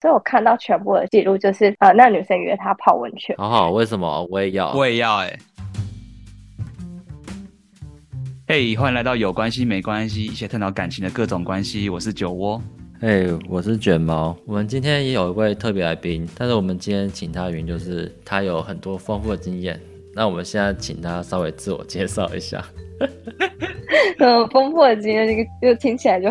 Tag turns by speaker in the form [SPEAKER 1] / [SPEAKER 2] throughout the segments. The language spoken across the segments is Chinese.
[SPEAKER 1] 所以我看到全部的记录就是，呃，那女生约他泡温泉。
[SPEAKER 2] 好好，为什么我也要？
[SPEAKER 3] 我也要哎、欸。嘿，欢迎来到有关系没关系，一些探讨感情的各种关系。我是酒窝。
[SPEAKER 2] 嘿，hey, 我是卷毛。我们今天也有一位特别来宾，但是我们今天请他的原因就是他有很多丰富的经验。那我们现在请他稍微自我介绍一下。
[SPEAKER 1] 嗯，丰富的经验，这个就听起来就，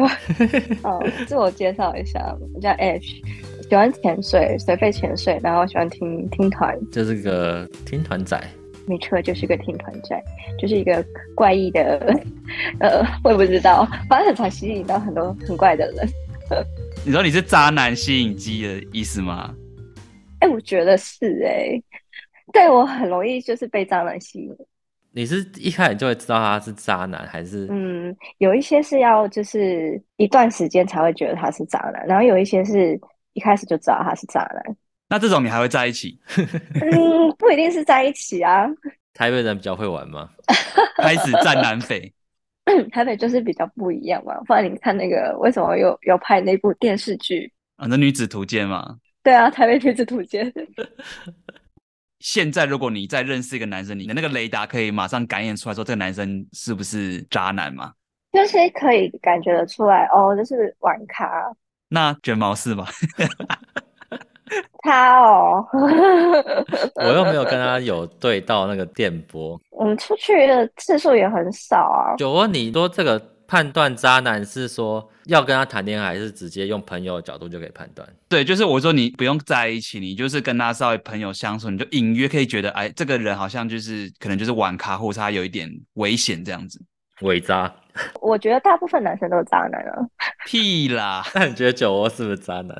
[SPEAKER 1] 嗯，自我介绍一下，我叫 H。喜欢潜水，水肺潜水，然后喜欢听听团，
[SPEAKER 2] 就是个听团仔。
[SPEAKER 1] 没错，就是个听团仔，就是一个怪异的，呃，我也不知道，反正很常吸引到很多很怪的人。
[SPEAKER 3] 你说你是渣男吸引机的意思吗？
[SPEAKER 1] 哎、欸，我觉得是哎、欸，对我很容易就是被渣男吸引。
[SPEAKER 2] 你是一开始就会知道他是渣男，还是？嗯，
[SPEAKER 1] 有一些是要就是一段时间才会觉得他是渣男，然后有一些是。一开始就知道他是渣男，
[SPEAKER 3] 那这种你还会在一起？
[SPEAKER 1] 嗯，不一定是在一起啊。
[SPEAKER 2] 台北人比较会玩吗？
[SPEAKER 3] 开始战南匪。
[SPEAKER 1] 台北就是比较不一样嘛。不然你看那个，为什么有有拍那部电视剧
[SPEAKER 3] 啊？那女子图鉴嘛？
[SPEAKER 1] 对啊，台北女子图鉴。
[SPEAKER 3] 现在如果你再认识一个男生，你的那个雷达可以马上感应出来说这个男生是不是渣男吗？
[SPEAKER 1] 就是可以感觉得出来哦，就是玩咖。
[SPEAKER 3] 那卷毛是吗？
[SPEAKER 1] 他哦，
[SPEAKER 2] 我又没有跟他有对到那个电波。
[SPEAKER 1] 我们出去的次数也很少啊。
[SPEAKER 2] 酒窝，你说这个判断渣男是说要跟他谈恋爱，还是直接用朋友的角度就可以判断？
[SPEAKER 3] 对，就是我说你不用在一起，你就是跟他稍微朋友相处，你就隐约可以觉得，哎，这个人好像就是可能就是玩咖，或者他有一点危险这样子。
[SPEAKER 2] 伪渣，
[SPEAKER 1] 我觉得大部分男生都是渣男啊。
[SPEAKER 3] 屁啦！
[SPEAKER 2] 那你觉得酒窝是不是渣男？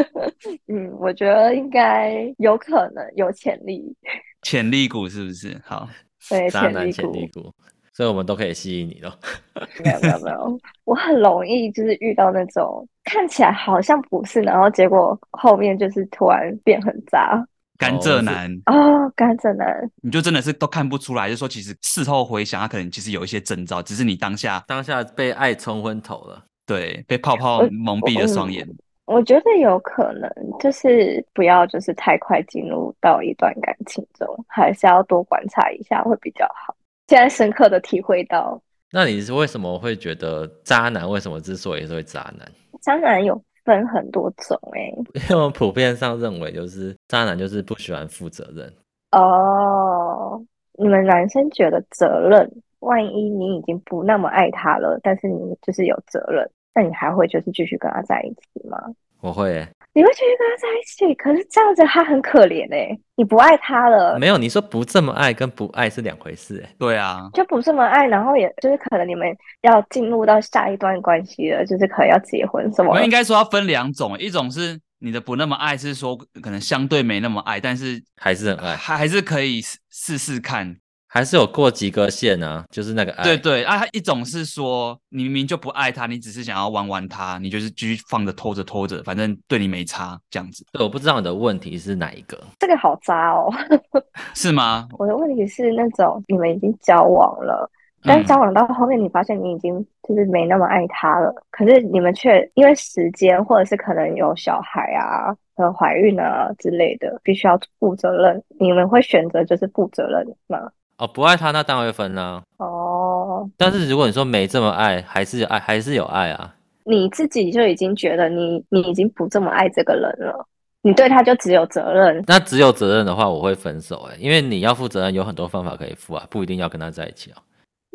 [SPEAKER 1] 嗯，我觉得应该有可能有潜力。
[SPEAKER 3] 潜力股是不是？好，
[SPEAKER 1] 对，
[SPEAKER 2] 渣男潜力股，所以我们都可以吸引你咯。
[SPEAKER 1] 没有没有没有，我很容易就是遇到那种看起来好像不是，然后结果后面就是突然变很渣。
[SPEAKER 3] 甘蔗男
[SPEAKER 1] 哦，甘蔗男，
[SPEAKER 3] 你就真的是都看不出来，就是说其实事后回想，他可能其实有一些征兆，只是你当下
[SPEAKER 2] 当下被爱冲昏头了，
[SPEAKER 3] 对，被泡泡蒙蔽了双眼
[SPEAKER 1] 我我。我觉得有可能，就是不要就是太快进入到一段感情中，还是要多观察一下会比较好。现在深刻的体会到，
[SPEAKER 2] 那你是为什么会觉得渣男？为什么之所以是会渣男？
[SPEAKER 1] 渣男有。分很多种哎、欸，
[SPEAKER 2] 因为我们普遍上认为就是渣男就是不喜欢负责任
[SPEAKER 1] 哦。你们男生觉得责任，万一你已经不那么爱他了，但是你就是有责任，那你还会就是继续跟他在一起吗？
[SPEAKER 2] 我会、欸。
[SPEAKER 1] 你会继续跟他在一起，可是这样子他很可怜哎、欸，你不爱他了。
[SPEAKER 2] 没有，你说不这么爱跟不爱是两回事哎、欸。
[SPEAKER 3] 对啊，
[SPEAKER 1] 就不这么爱，然后也就是可能你们要进入到下一段关系了，就是可能要结婚什么。
[SPEAKER 3] 我应该说要分两种，一种是你的不那么爱，是说可能相对没那么爱，但是
[SPEAKER 2] 还是很爱，
[SPEAKER 3] 还还是可以试试看。
[SPEAKER 2] 还是有过及格线呢、啊，就是那个爱。
[SPEAKER 3] 对对啊，一种是说你明明就不爱他，你只是想要玩玩他，你就是继续放着拖着拖着，反正对你没差这样子。
[SPEAKER 2] 对，我不知道你的问题是哪一个。
[SPEAKER 1] 这个好渣哦。
[SPEAKER 3] 是吗？
[SPEAKER 1] 我的问题是那种你们已经交往了，但交往到后面你发现你已经就是没那么爱他了，嗯、可是你们却因为时间或者是可能有小孩啊、和怀孕啊之类的，必须要负责任。你们会选择就是负责任吗？
[SPEAKER 2] 哦，不爱他那当然会分啦、啊。哦，但是如果你说没这么爱，还是有爱，还是有爱啊。
[SPEAKER 1] 你自己就已经觉得你你已经不这么爱这个人了，你对他就只有责任。
[SPEAKER 2] 那只有责任的话，我会分手哎、欸，因为你要负责任有很多方法可以负啊，不一定要跟他在一起啊。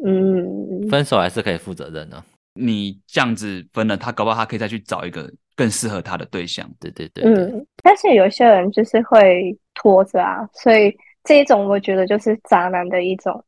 [SPEAKER 2] 嗯，分手还是可以负责任的、啊。
[SPEAKER 3] 你这样子分了，他搞不好他可以再去找一个更适合他的对象。
[SPEAKER 2] 对对对，对，
[SPEAKER 1] 嗯，但是有些人就是会拖着啊，所以。这一种我觉得就是渣男的一种，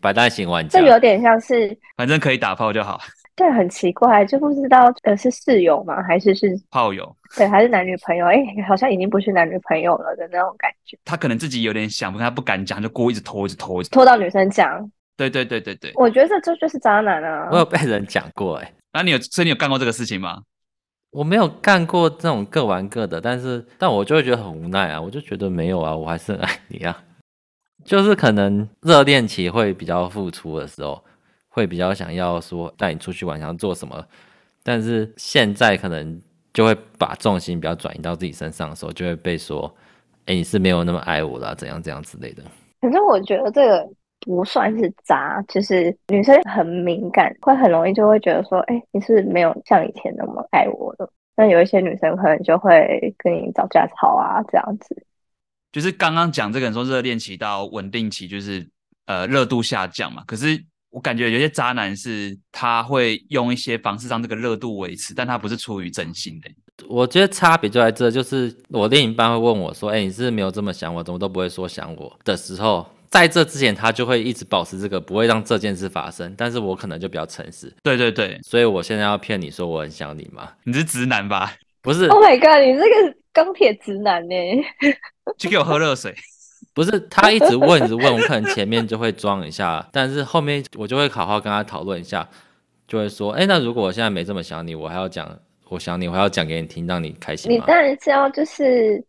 [SPEAKER 2] 百大型玩家，
[SPEAKER 1] 这有点像是，
[SPEAKER 3] 反正可以打炮就好。
[SPEAKER 1] 对，很奇怪，就不知道呃是室友吗？还是是
[SPEAKER 3] 炮友？
[SPEAKER 1] 对，还是男女朋友？哎，好像已经不是男女朋友了的那种感觉。
[SPEAKER 3] 他可能自己有点想，不过他不敢讲，就故意一直拖，一直拖，一直
[SPEAKER 1] 拖到女生讲。
[SPEAKER 3] 对对对对对，
[SPEAKER 1] 我觉得这这就是渣男啊！
[SPEAKER 2] 我有被人讲过哎，
[SPEAKER 3] 那你有所以你有干过这个事情吗？
[SPEAKER 2] 我没有干过这种各玩各的，但是但我就会觉得很无奈啊，我就觉得没有啊，我还是很爱你啊，就是可能热恋期会比较付出的时候，会比较想要说带你出去玩，想要做什么，但是现在可能就会把重心比较转移到自己身上的时候，就会被说，哎，你是没有那么爱我了，怎样怎样之类的。
[SPEAKER 1] 可是我觉得这个不算是渣，就是女生很敏感，会很容易就会觉得说，哎，你是是没有像以前那么爱我了？那有一些女生可能就会跟你找架吵啊，这样子。
[SPEAKER 3] 就是刚刚讲这个人说热恋期到稳定期，就是呃热度下降嘛。可是我感觉有些渣男是他会用一些方式让这个热度维持，但他不是出于真心的。
[SPEAKER 2] 我觉得差别就在这，就是我另一半会问我说：“哎，你是不是没有这么想我，怎么都不会说想我的时候，在这之前他就会一直保持这个，不会让这件事发生。但是我可能就比较诚实。
[SPEAKER 3] 对对对，
[SPEAKER 2] 所以我现在要骗你说我很想你吗？
[SPEAKER 3] 你是直男吧？
[SPEAKER 2] 不是。
[SPEAKER 1] Oh my god，你这个钢铁直男呢？
[SPEAKER 3] 去给我喝热水。
[SPEAKER 2] 不是，他一直问，一直问，我可能前面就会装一下，但是后面我就会好好跟他讨论一下，就会说，哎，那如果我现在没这么想你，我还要讲我想你，我还要讲给你听，让你开心。
[SPEAKER 1] 你当然是要就是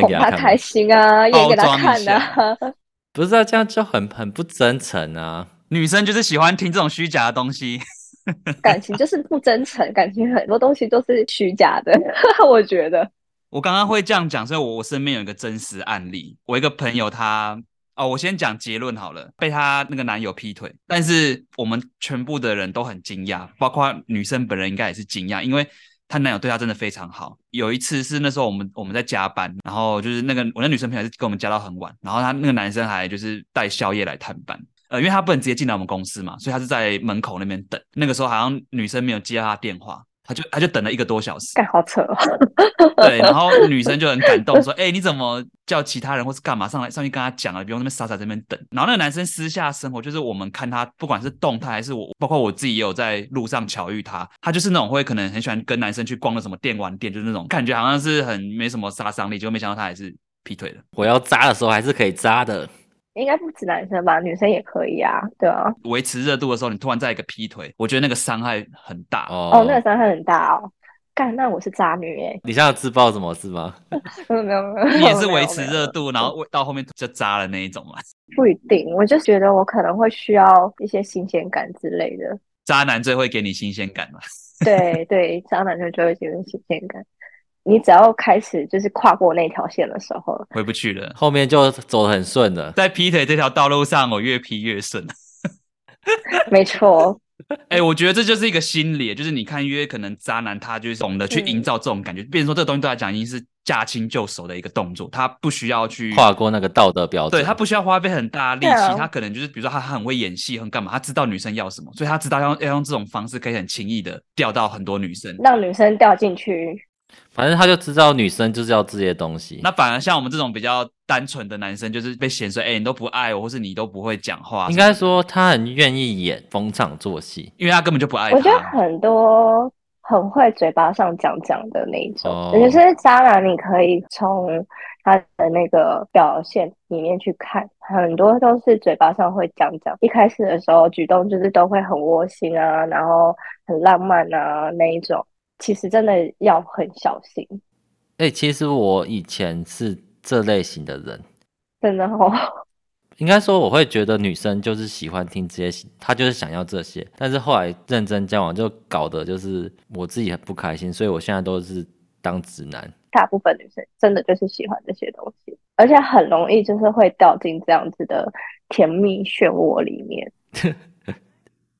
[SPEAKER 1] 哄他开心啊，演给他看啊。
[SPEAKER 2] 不是啊，这样就很很不真诚啊。
[SPEAKER 3] 女生就是喜欢听这种虚假的东西，
[SPEAKER 1] 感情就是不真诚，感情很多东西都是虚假的，我觉得。
[SPEAKER 3] 我刚刚会这样讲，所以我我身边有一个真实案例。我一个朋友他，他哦，我先讲结论好了，被她那个男友劈腿，但是我们全部的人都很惊讶，包括女生本人应该也是惊讶，因为她男友对她真的非常好。有一次是那时候我们我们在加班，然后就是那个我那女生朋友是跟我们加到很晚，然后她那个男生还就是带宵夜来探班，呃，因为他不能直接进来我们公司嘛，所以他是在门口那边等。那个时候好像女生没有接他电话。他就他就等了一个多小时，
[SPEAKER 1] 干好扯哦。
[SPEAKER 3] 对，然后女生就很感动，说：“ 哎、欸，你怎么叫其他人或是干嘛上来上去跟他讲啊？不用那边傻傻在那边等。”然后那个男生私下生活，就是我们看他不管是动态还是我，包括我自己也有在路上巧遇他，他就是那种会可能很喜欢跟男生去逛那什么电玩店，就是那种感觉好像是很没什么杀伤力，结果没想到他还是劈腿了。
[SPEAKER 2] 我要扎的时候还是可以扎的。
[SPEAKER 1] 应该不止男生吧，女生也可以啊，对啊。
[SPEAKER 3] 维持热度的时候，你突然再一个劈腿，我觉得那个伤害很大
[SPEAKER 2] 哦。
[SPEAKER 1] 哦，那个伤害很大哦。干，那我是渣女耶。
[SPEAKER 2] 你现在自爆什么是吗？
[SPEAKER 1] 没有没有没有，
[SPEAKER 3] 你也是维持热度，然后到后面就渣了那一种嘛？
[SPEAKER 1] 不一定，我就觉得我可能会需要一些新鲜感之类的。
[SPEAKER 3] 渣男最会给你新鲜感嘛？
[SPEAKER 1] 对 对，渣男就最会给你新鲜感。你只要开始就是跨过那条线的时候，
[SPEAKER 3] 回不去了，
[SPEAKER 2] 后面就走得很顺了。
[SPEAKER 3] 在劈腿这条道路上，我越劈越顺。
[SPEAKER 1] 没错。
[SPEAKER 3] 哎、欸，我觉得这就是一个心理，就是你看，因为可能渣男他就是懂得去营造这种感觉，变成说这个东西对他讲已经是驾轻就熟的一个动作，他不需要去
[SPEAKER 2] 跨过那个道德标准，
[SPEAKER 3] 对，他不需要花费很大力气，啊、他可能就是比如说他很会演戏，很干嘛，他知道女生要什么，所以他知道要要用这种方式可以很轻易的钓到很多女生，
[SPEAKER 1] 让女生掉进去。
[SPEAKER 2] 反正他就知道女生就是要这些东西，
[SPEAKER 3] 那反而像我们这种比较单纯的男生，就是被嫌说，哎、欸，你都不爱我，或是你都不会讲话。
[SPEAKER 2] 应该说他很愿意演逢场作戏，
[SPEAKER 3] 因为他根本就不爱他。
[SPEAKER 1] 我觉得很多很会嘴巴上讲讲的那一种，尤其是渣男，你可以从他的那个表现里面去看，很多都是嘴巴上会讲讲，一开始的时候举动就是都会很窝心啊，然后很浪漫啊那一种。其实真的要很小心。
[SPEAKER 2] 哎、欸，其实我以前是这类型的人，
[SPEAKER 1] 真的哦。
[SPEAKER 2] 应该说，我会觉得女生就是喜欢听这些，她就是想要这些。但是后来认真交往，就搞得就是我自己很不开心，所以我现在都是当直男。
[SPEAKER 1] 大部分女生真的就是喜欢这些东西，而且很容易就是会掉进这样子的甜蜜漩涡里面。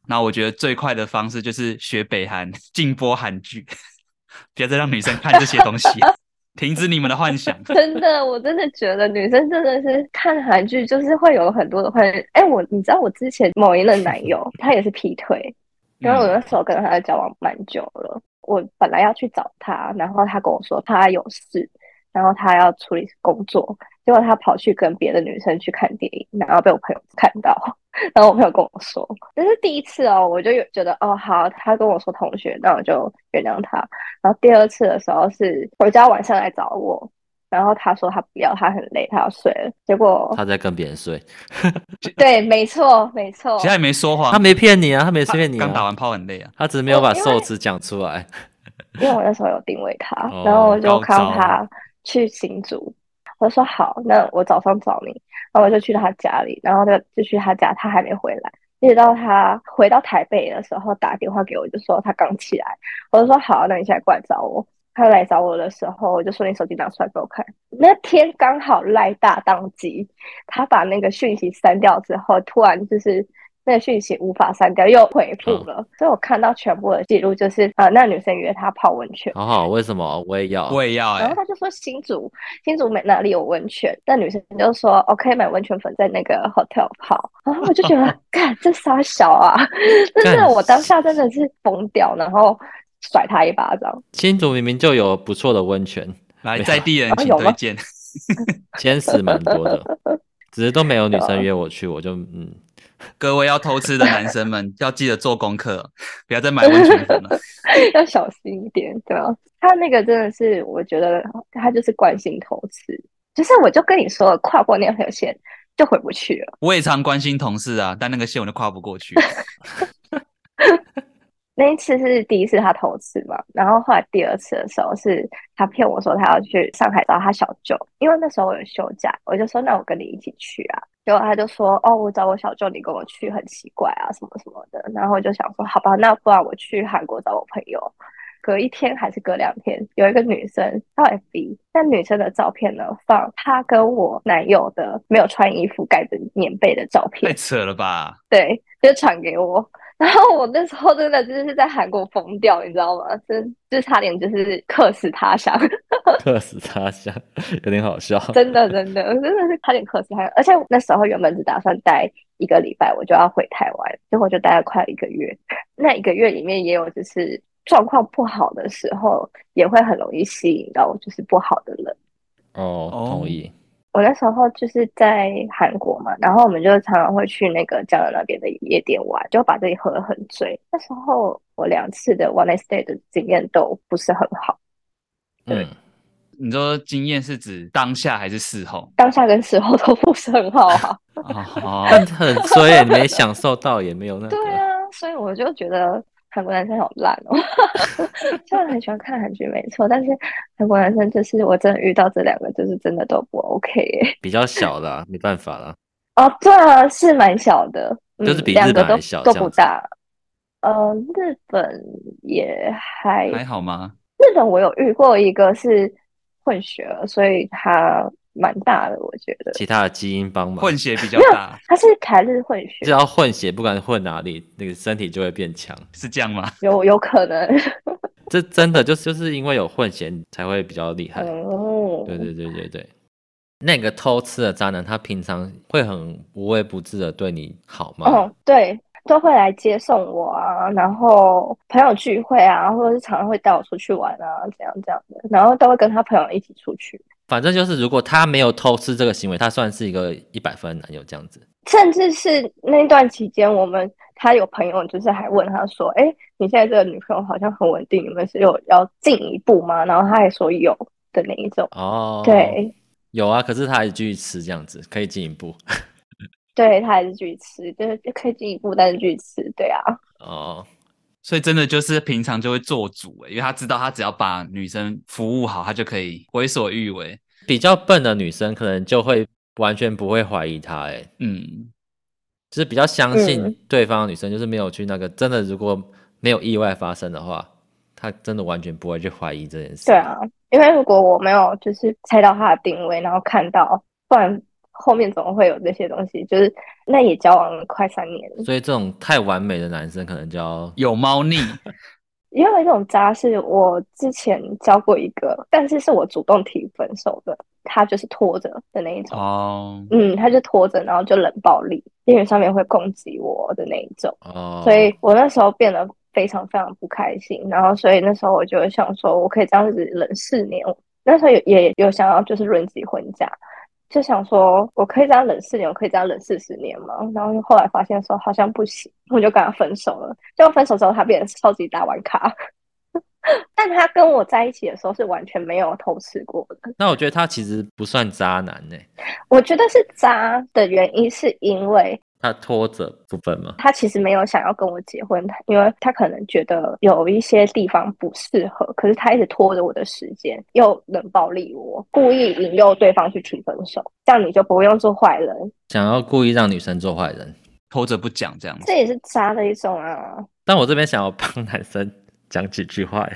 [SPEAKER 3] 那我觉得最快的方式就是学北韩 禁播韩剧，不要再让女生看这些东西，停止你们的幻想。
[SPEAKER 1] 真的，我真的觉得女生真的是看韩剧，就是会有很多的幻想。哎、欸，我你知道我之前某一任男友，他也是劈腿，因为我那时候跟他交往蛮久了，我本来要去找他，然后他跟我说他有事，然后他要处理工作，结果他跑去跟别的女生去看电影，然后被我朋友看到。然后我朋友跟我说，这是第一次哦，我就有觉得哦好，他跟我说同学，那我就原谅他。然后第二次的时候是回家晚上来找我，然后他说他不要，他很累，他要睡了。结果
[SPEAKER 2] 他在跟别人睡。
[SPEAKER 1] 对，没错，没错。
[SPEAKER 3] 其实也没说谎，
[SPEAKER 2] 他没骗你啊，他没骗你啊。
[SPEAKER 3] 刚打完炮很累啊，
[SPEAKER 2] 他只是没有把受词讲出来。
[SPEAKER 1] 因为我那时候有定位他，然后我就看到他去新竹。我说好，那我早上找你，然后我就去他家里，然后就就去他家，他还没回来，一直到他回到台北的时候打电话给我，就说他刚起来，我就说好，那你现在过来找我，他来找我的时候，我就说你手机拿出来给我看。那天刚好赖大当机，他把那个讯息删掉之后，突然就是。那个讯息无法删掉，又回复了，哦、所以我看到全部的记录就是，呃，那女生约他泡温泉。
[SPEAKER 2] 好好，为什么我也要？
[SPEAKER 3] 我也要、欸。
[SPEAKER 1] 然后他就说新竹，新竹没哪里有温泉，那女生就说，OK，买温泉粉在那个 hotel 泡。然后我就觉得，干这傻小啊！真的，我当下真的是疯掉，然后甩他一巴掌。
[SPEAKER 2] 新竹明明就有不错的温泉，
[SPEAKER 3] 来在地人请推荐。
[SPEAKER 2] 坚持蛮多的，只是都没有女生 约我去，我就嗯。
[SPEAKER 3] 各位要偷吃的男生们，要记得做功课，不要再买 温泉粉了，
[SPEAKER 1] 要小心一点，对啊，他那个真的是，我觉得他就是惯性偷吃，就是我就跟你说了，跨过那条线就回不去了。
[SPEAKER 3] 我也常关心同事啊，但那个线我就跨不过去。
[SPEAKER 1] 那一次是第一次他偷吃嘛，然后后来第二次的时候是他骗我说他要去上海找他小舅，因为那时候我有休假，我就说那我跟你一起去啊，结果他就说哦，我找我小舅，你跟我去很奇怪啊什么什么的，然后我就想说好吧，那不然我去韩国找我朋友。隔一天还是隔两天，有一个女生到 FB，那女生的照片呢，放她跟我男友的没有穿衣服盖着棉被的照片，
[SPEAKER 3] 太扯了吧？
[SPEAKER 1] 对，就传给我。然后我那时候真的就是在韩国疯掉，你知道吗？真就差点就是客死他乡，
[SPEAKER 2] 客死他乡 有点好笑。
[SPEAKER 1] 真的真的真的是差点客死他乡，而且那时候原本只打算待一个礼拜，我就要回台湾，结果就待了快一个月。那一个月里面也有就是。状况不好的时候，也会很容易吸引到就是不好的人。
[SPEAKER 2] 哦，同意。
[SPEAKER 1] 我那时候就是在韩国嘛，然后我们就常常会去那个江南那边的夜店玩，就把自己喝得很醉。那时候我两次的 one night stay 的经验都不是很好。
[SPEAKER 2] 对，
[SPEAKER 3] 嗯、你说经验是指当下还是事后？
[SPEAKER 1] 当下跟事后都不是很好啊。
[SPEAKER 2] 哦，很衰，你没享受到也没有那个。
[SPEAKER 1] 对啊，所以我就觉得。韩国男生好烂哦，虽然很喜欢看韩剧没错，但是韩国男生就是我真的遇到这两个，就是真的都不 OK 哎。
[SPEAKER 2] 比较小的、啊，没办法了。
[SPEAKER 1] 哦，对啊，是蛮小的，
[SPEAKER 2] 就是比日本还小，
[SPEAKER 1] 都不大。呃，日本也还
[SPEAKER 3] 还好吗？
[SPEAKER 1] 日本我有遇过一个是混血儿，所以他。蛮大的，我觉得。
[SPEAKER 2] 其他的基因帮忙，
[SPEAKER 3] 混血比较大。
[SPEAKER 1] 他是台日混血，
[SPEAKER 2] 只要混血，不管混哪里，那个身体就会变强，
[SPEAKER 3] 是这样吗？
[SPEAKER 1] 有有可能。
[SPEAKER 2] 这真的就是就是因为有混血才会比较厉害。
[SPEAKER 1] 哦。
[SPEAKER 2] 对对对对对。那个偷吃的渣男，他平常会很无微不至的对你好吗？
[SPEAKER 1] 哦，对，都会来接送我啊，然后朋友聚会啊，或者是常常会带我出去玩啊，这样这样的，然后都会跟他朋友一起出去。
[SPEAKER 2] 反正就是，如果他没有偷吃这个行为，他算是一个一百分男友这样子。
[SPEAKER 1] 甚至是那段期间，我们他有朋友就是还问他说：“哎，你现在这个女朋友好像很稳定，你们是有要进一步吗？”然后他还说有的那一种。
[SPEAKER 2] 哦，
[SPEAKER 1] 对，
[SPEAKER 2] 有啊，可是他还是继续吃这样子，可以进一步。
[SPEAKER 1] 对，他还是继续吃，就是可以进一步，但是继续吃，对啊。
[SPEAKER 2] 哦。
[SPEAKER 3] 所以真的就是平常就会做主诶，因为他知道他只要把女生服务好，他就可以为所欲为。
[SPEAKER 2] 比较笨的女生可能就会完全不会怀疑他哎，
[SPEAKER 3] 嗯，
[SPEAKER 2] 就是比较相信对方的女生，就是没有去那个真的，如果没有意外发生的话，他真的完全不会去怀疑这件事。
[SPEAKER 1] 对啊，因为如果我没有就是猜到他的定位，然后看到，不然。后面总会有这些东西，就是那也交往了快三年，
[SPEAKER 2] 所以这种太完美的男生可能叫
[SPEAKER 3] 有猫腻。
[SPEAKER 1] 因为这种渣是我之前交过一个，但是是我主动提分手的，他就是拖着的那一种。
[SPEAKER 3] 哦，
[SPEAKER 1] 嗯，他就拖着，然后就冷暴力，因为上面会攻击我的那一种。
[SPEAKER 2] 哦，
[SPEAKER 1] 所以我那时候变得非常非常不开心，然后所以那时候我就想说，我可以这样子忍四年。那时候也也有想要就是论及婚嫁。就想说，我可以这样忍四年，我可以这样忍四十年吗？然后后来发现说好像不行，我就跟他分手了。就分手之后，他变成超级大玩咖，但他跟我在一起的时候是完全没有偷吃过的。
[SPEAKER 2] 那我觉得他其实不算渣男呢、欸。
[SPEAKER 1] 我觉得是渣的原因是因为。
[SPEAKER 2] 他拖着部分吗？
[SPEAKER 1] 他其实没有想要跟我结婚，因为他可能觉得有一些地方不适合，可是他一直拖着我的时间，又冷暴力我，故意引诱对方去提分手，这样你就不用做坏人。
[SPEAKER 2] 想要故意让女生做坏人，
[SPEAKER 3] 拖着不讲这样子，
[SPEAKER 1] 这也是渣的一种啊。
[SPEAKER 2] 但我这边想要帮男生讲几句话，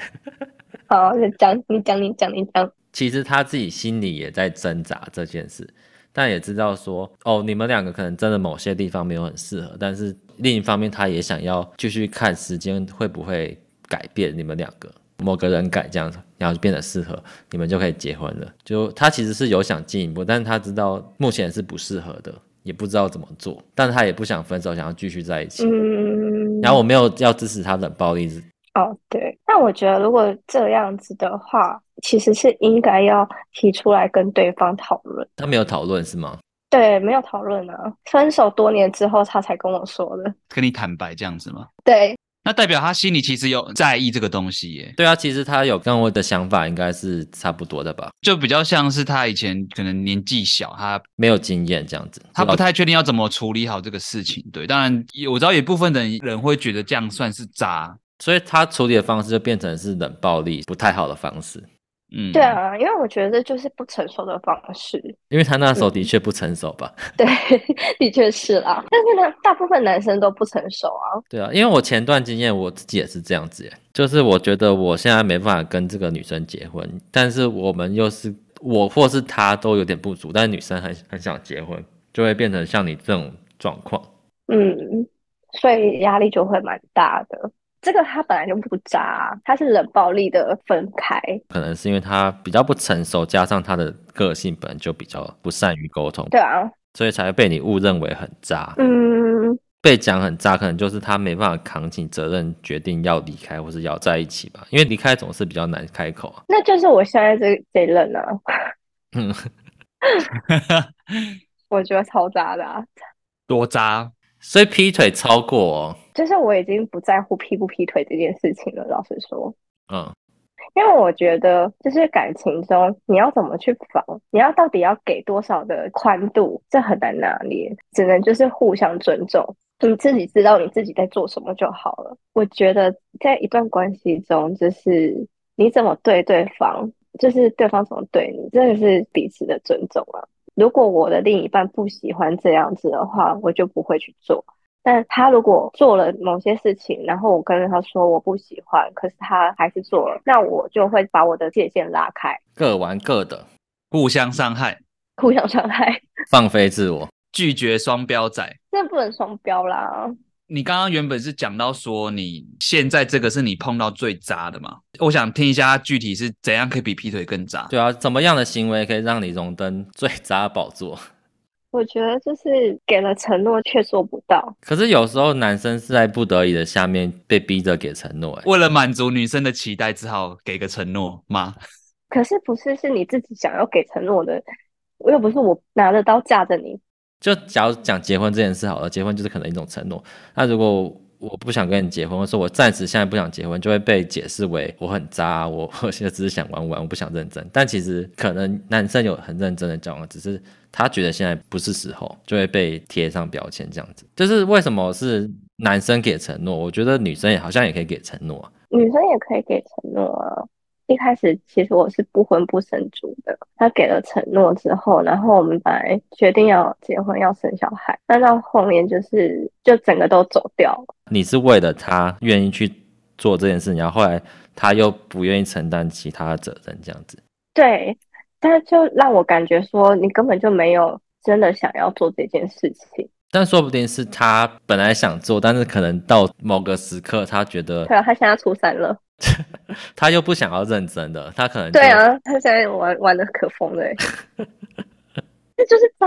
[SPEAKER 1] 好，你讲，你讲，你讲，你讲。
[SPEAKER 2] 其实他自己心里也在挣扎这件事，但也知道说，哦，你们两个可能真的某些地方没有很适合，但是另一方面，他也想要继续看时间会不会改变你们两个某个人改这样子，然后就变得适合，你们就可以结婚了。就他其实是有想进一步，但是他知道目前是不适合的，也不知道怎么做，但他也不想分手，想要继续在一起。嗯，然后我没有要支持他冷暴力。
[SPEAKER 1] 哦，对，那我觉得如果这样子的话，其实是应该要提出来跟对方讨论。
[SPEAKER 2] 他没有讨论是吗？
[SPEAKER 1] 对，没有讨论啊。分手多年之后，他才跟我说的，
[SPEAKER 3] 跟你坦白这样子吗？
[SPEAKER 1] 对，
[SPEAKER 3] 那代表他心里其实有在意这个东西耶。
[SPEAKER 2] 对啊，其实他有跟我的想法应该是差不多的吧？
[SPEAKER 3] 就比较像是他以前可能年纪小，他
[SPEAKER 2] 没有经验这样子，
[SPEAKER 3] 他不太确定要怎么处理好这个事情。对，当然我知道有部分的人会觉得这样算是渣。
[SPEAKER 2] 所以他处理的方式就变成是冷暴力，不太好的方式。
[SPEAKER 1] 嗯，对啊，因为我觉得就是不成熟的方式。
[SPEAKER 2] 因为他那时候的确不成熟吧？
[SPEAKER 1] 对，的确是啦。但是呢，大部分男生都不成熟啊。
[SPEAKER 2] 对啊，因为我前段经验我自己也是这样子耶，就是我觉得我现在没办法跟这个女生结婚，但是我们又是我或是他都有点不足，但是女生很很想结婚，就会变成像你这种状况。
[SPEAKER 1] 嗯，所以压力就会蛮大的。这个他本来就不渣，他是冷暴力的分开，
[SPEAKER 2] 可能是因为他比较不成熟，加上他的个性本来就比较不善于沟通，
[SPEAKER 1] 对啊，
[SPEAKER 2] 所以才会被你误认为很渣。
[SPEAKER 1] 嗯，
[SPEAKER 2] 被讲很渣，可能就是他没办法扛起责任，决定要离开或是要在一起吧，因为离开总是比较难开口啊。
[SPEAKER 1] 那就是我现在这这任啊，嗯，我觉得超渣的啊，
[SPEAKER 3] 多渣。
[SPEAKER 2] 所以劈腿超过哦，
[SPEAKER 1] 就是我已经不在乎劈不劈腿这件事情了。老实说，
[SPEAKER 2] 嗯，
[SPEAKER 1] 因为我觉得就是感情中你要怎么去防，你要到底要给多少的宽度，这很难拿捏，只能就是互相尊重，你自己知道你自己在做什么就好了。我觉得在一段关系中，就是你怎么对对方，就是对方怎么对你，这个是彼此的尊重啊。如果我的另一半不喜欢这样子的话，我就不会去做。但他如果做了某些事情，然后我跟他说我不喜欢，可是他还是做了，那我就会把我的界限拉开，
[SPEAKER 2] 各玩各的，
[SPEAKER 3] 互相伤害，
[SPEAKER 1] 互相伤害，
[SPEAKER 2] 放飞自我，
[SPEAKER 3] 拒绝双标仔，
[SPEAKER 1] 那不能双标啦。
[SPEAKER 3] 你刚刚原本是讲到说，你现在这个是你碰到最渣的嘛？我想听一下具体是怎样可以比劈腿更渣？
[SPEAKER 2] 对啊，怎么样的行为可以让你荣登最渣的宝座？
[SPEAKER 1] 我觉得就是给了承诺却做不到。
[SPEAKER 2] 可是有时候男生是在不得已的下面被逼着给承诺，
[SPEAKER 3] 为了满足女生的期待，只好给个承诺吗？
[SPEAKER 1] 可是不是，是你自己想要给承诺的，又不是我拿着刀架着你。
[SPEAKER 2] 就假如讲结婚这件事好了，结婚就是可能一种承诺。那如果我不想跟你结婚，或者说我暂时现在不想结婚，就会被解释为我很渣，我 我现在只是想玩玩，我不想认真。但其实可能男生有很认真的交往，只是他觉得现在不是时候，就会被贴上标签这样子。就是为什么是男生给承诺？我觉得女生也好像也可以给承诺啊，
[SPEAKER 1] 女生也可以给承诺啊。一开始其实我是不婚不生族的，他给了承诺之后，然后我们本来决定要结婚要生小孩，但到后面就是就整个都走掉了。
[SPEAKER 2] 你是为了他愿意去做这件事，然后后来他又不愿意承担其他的责任，这样子。
[SPEAKER 1] 对，但就让我感觉说你根本就没有真的想要做这件事情。
[SPEAKER 2] 但说不定是他本来想做，但是可能到某个时刻他觉得，
[SPEAKER 1] 对啊，他现在初三了。
[SPEAKER 2] 他又不想要认真的，他可能
[SPEAKER 1] 对啊，他现在玩玩的可疯了，这就是渣。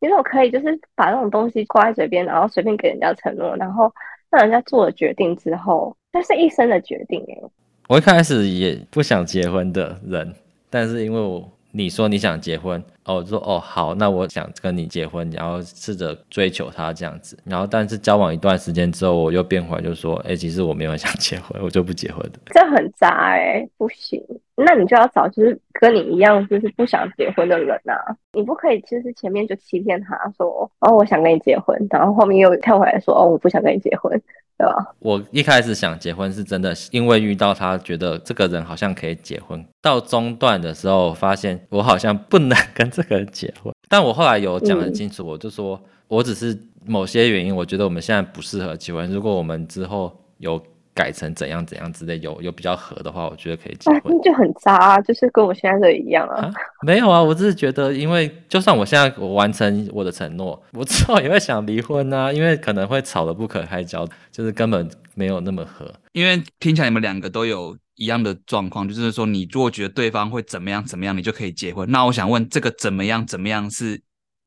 [SPEAKER 1] 你怎么可以就是把那种东西挂在嘴边，然后随便给人家承诺，然后让人家做了决定之后，那是一生的决定哎。
[SPEAKER 2] 我一开始也不想结婚的人，但是因为我。你说你想结婚，哦，我说哦好，那我想跟你结婚，然后试着追求他这样子，然后但是交往一段时间之后，我又变回来就说，哎，其实我没有想结婚，我就不结婚的。
[SPEAKER 1] 这很渣哎，不行，那你就要找就是跟你一样就是不想结婚的人呐、啊，你不可以其实前面就欺骗他说，哦我想跟你结婚，然后后面又跳回来说，哦我不想跟你结婚。对吧？
[SPEAKER 2] 我一开始想结婚是真的，因为遇到他，觉得这个人好像可以结婚。到中段的时候，发现我好像不能跟这个人结婚。但我后来有讲很清楚，我就说我只是某些原因，我觉得我们现在不适合结婚。如果我们之后有改成怎样怎样之类，有有比较合的话，我觉得可以结婚。
[SPEAKER 1] 那就很渣啊，就是跟我现在的一样啊，
[SPEAKER 2] 啊。没有啊，我只是觉得，因为就算我现在我完成我的承诺，我之后也会想离婚啊，因为可能会吵得不可开交，就是根本没有那么合。
[SPEAKER 3] 因为听起来你们两个都有一样的状况，就是说你如果觉得对方会怎么样怎么样，你就可以结婚。那我想问，这个怎么样怎么样是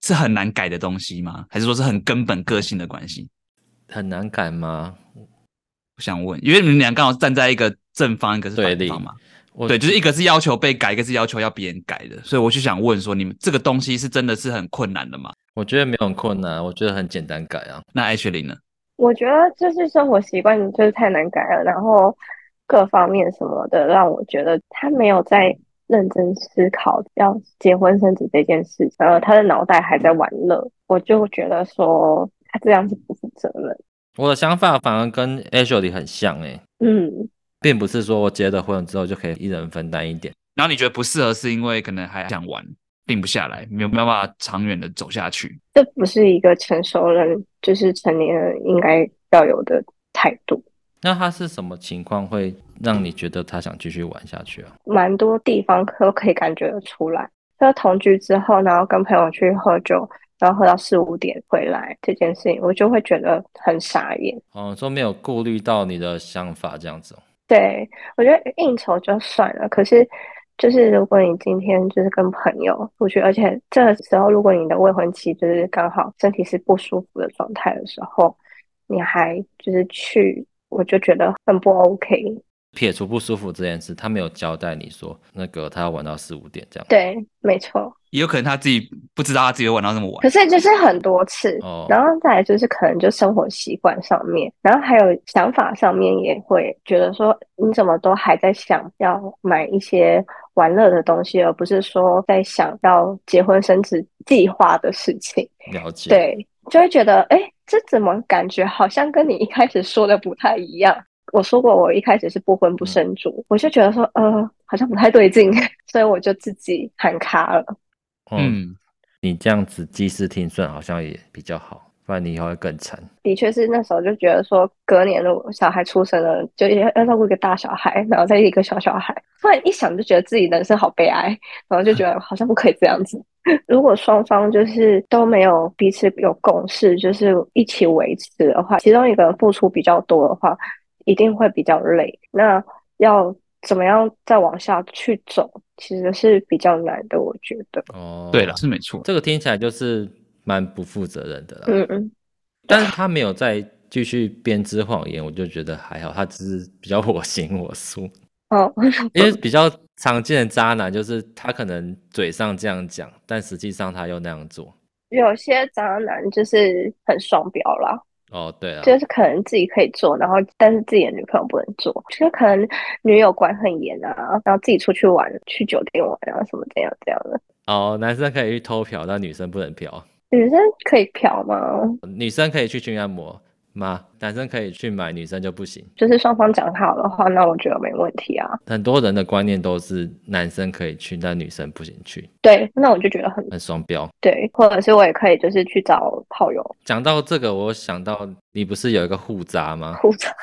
[SPEAKER 3] 是很难改的东西吗？还是说是很根本个性的关系？
[SPEAKER 2] 很难改吗？
[SPEAKER 3] 我想问，因为你们俩刚好站在一个正方，一个是反方嘛。对，就是一个是要求被改，一个是要求要别人改的，所以我就想问说，你们这个东西是真的是很困难的吗？
[SPEAKER 2] 我觉得没有很困难，我觉得很简单改啊。
[SPEAKER 3] 那艾雪玲呢？
[SPEAKER 1] 我觉得就是生活习惯就是太难改了，然后各方面什么的，让我觉得他没有在认真思考要结婚生子这件事，然后他的脑袋还在玩乐，我就觉得说他这样是不负责任。
[SPEAKER 2] 我的想法反而跟 Ashley 很像诶、欸，
[SPEAKER 1] 嗯，
[SPEAKER 2] 并不是说我结了婚之后就可以一人分担一点。
[SPEAKER 3] 然后你觉得不适合，是因为可能还想玩，定不下来，没有没有办法长远的走下去。
[SPEAKER 1] 这不是一个成熟人，就是成年人应该要有的态度。
[SPEAKER 2] 那他是什么情况会让你觉得他想继续玩下去啊？
[SPEAKER 1] 蛮多地方都可以感觉得出来，就同居之后，然后跟朋友去喝酒。然后喝到四五点回来这件事情，我就会觉得很傻眼。
[SPEAKER 2] 哦，说没有顾虑到你的想法这样子。
[SPEAKER 1] 对，我觉得应酬就算了，可是就是如果你今天就是跟朋友出去，而且这个时候如果你的未婚妻就是刚好身体是不舒服的状态的时候，你还就是去，我就觉得很不 OK。
[SPEAKER 2] 撇除不舒服这件事，他没有交代你说那个他要玩到四五点这样。
[SPEAKER 1] 对，没错。
[SPEAKER 3] 也有可能他自己不知道他自己会玩到那么晚，
[SPEAKER 1] 可是就是很多次，哦、然后再来就是可能就生活习惯上面，然后还有想法上面也会觉得说，你怎么都还在想要买一些玩乐的东西，而不是说在想要结婚生子计划的事情。
[SPEAKER 2] 了解，
[SPEAKER 1] 对，就会觉得，哎，这怎么感觉好像跟你一开始说的不太一样？我说过我一开始是不婚不生主，嗯、我就觉得说，呃，好像不太对劲，所以我就自己喊卡了。
[SPEAKER 2] 嗯，你这样子及时停顺好像也比较好，不然你以后会更惨。
[SPEAKER 1] 的确是那时候就觉得说，隔年的小孩出生了，就要要照顾一个大小孩，然后再一个小小孩。突然一想就觉得自己人生好悲哀，然后就觉得 好像不可以这样子。如果双方就是都没有彼此有共识，就是一起维持的话，其中一个人付出比较多的话，一定会比较累。那要。怎么样再往下去走，其实是比较难的，我觉得。
[SPEAKER 2] 哦，
[SPEAKER 3] 对了，是没错。
[SPEAKER 2] 这个听起来就是蛮不负责任的啦。
[SPEAKER 1] 嗯嗯。
[SPEAKER 2] 但是他没有再继续编织谎言，我就觉得还好。他只是比较我行我素。
[SPEAKER 1] 哦。
[SPEAKER 2] 因为比较常见的渣男就是他可能嘴上这样讲，但实际上他又那样做。有
[SPEAKER 1] 些渣男就是很双标啦。
[SPEAKER 2] 哦，对啊，
[SPEAKER 1] 就是可能自己可以做，然后但是自己的女朋友不能做，就是可能女友管很严啊，然后自己出去玩，去酒店玩啊什么这样这样的。
[SPEAKER 2] 哦，男生可以去偷嫖，但女生不能嫖。
[SPEAKER 1] 女生可以嫖吗？
[SPEAKER 2] 女生可以去去按摩。吗？男生可以去买，女生就不行。
[SPEAKER 1] 就是双方讲好的话，那我觉得没问题啊。
[SPEAKER 2] 很多人的观念都是男生可以去，但女生不行去。
[SPEAKER 1] 对，那我就觉得很
[SPEAKER 2] 很双标。
[SPEAKER 1] 对，或者是我也可以就是去找炮友。
[SPEAKER 2] 讲到这个，我想到你不是有一个互渣吗？
[SPEAKER 1] 互渣。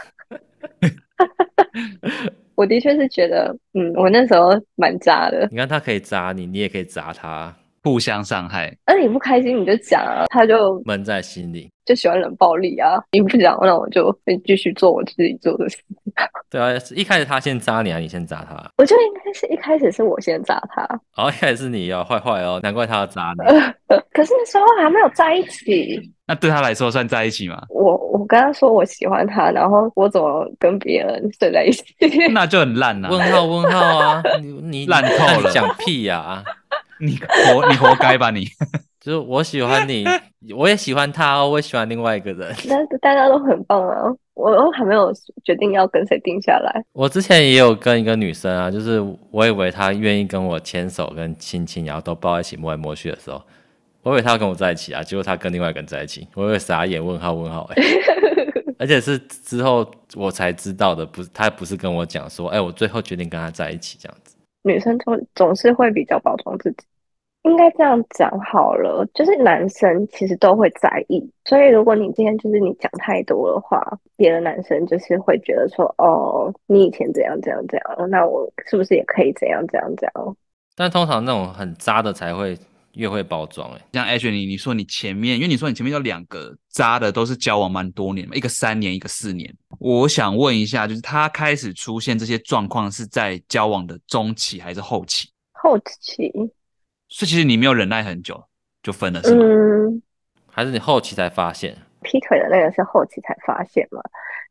[SPEAKER 1] 我的确是觉得，嗯，我那时候蛮渣的。
[SPEAKER 2] 你看他可以渣你，你也可以渣他。
[SPEAKER 3] 互相伤害，
[SPEAKER 1] 那你不开心你就讲啊，他就
[SPEAKER 2] 闷在心里，
[SPEAKER 1] 就喜欢冷暴力啊。你不讲，那我就会继续做我自己做的事。
[SPEAKER 2] 对啊，一开始他先扎你啊，你先扎他。
[SPEAKER 1] 我觉得应该是一开始是我先扎他。
[SPEAKER 2] 哦，一开始是你哦，坏坏哦，难怪他要扎你。
[SPEAKER 1] 可是那时候还没有在一起。
[SPEAKER 3] 那对他来说算在一起吗？
[SPEAKER 1] 我我跟他说我喜欢他，然后我怎么跟别人睡在一起？
[SPEAKER 3] 那就很烂了。
[SPEAKER 2] 问号问号啊，你 你
[SPEAKER 3] 烂透了，
[SPEAKER 2] 讲屁呀啊！
[SPEAKER 3] 你活你活该吧你！
[SPEAKER 2] 就是我喜欢你，我也喜欢他哦，我也喜欢另外一个人。
[SPEAKER 1] 但是大家都很棒啊，我都还没有决定要跟谁定下来。
[SPEAKER 2] 我之前也有跟一个女生啊，就是我以为她愿意跟我牵手跟亲亲，然后都抱在一起摸来摸去的时候，我以为她要跟我在一起啊，结果她跟另外一个人在一起，我以为傻眼问号问号哎、欸，而且是之后我才知道的，不是她不是跟我讲说，哎、欸，我最后决定跟他在一起这样子。
[SPEAKER 1] 女生总总是会比较包装自己。应该这样讲好了，就是男生其实都会在意，所以如果你今天就是你讲太多的话，别的男生就是会觉得说，哦，你以前怎样怎样怎样，那我是不是也可以怎样怎样怎样？
[SPEAKER 2] 但通常那种很渣的才会越会包装，哎，
[SPEAKER 3] 像 Ashley，你你说你前面，因为你说你前面有两个渣的都是交往蛮多年嘛，一个三年，一个四年，我想问一下，就是他开始出现这些状况是在交往的中期还是后期？
[SPEAKER 1] 后期。
[SPEAKER 3] 所以其实你没有忍耐很久就分了是吗？
[SPEAKER 1] 嗯，
[SPEAKER 2] 还是你后期才发现？
[SPEAKER 1] 劈腿的那个是后期才发现嘛？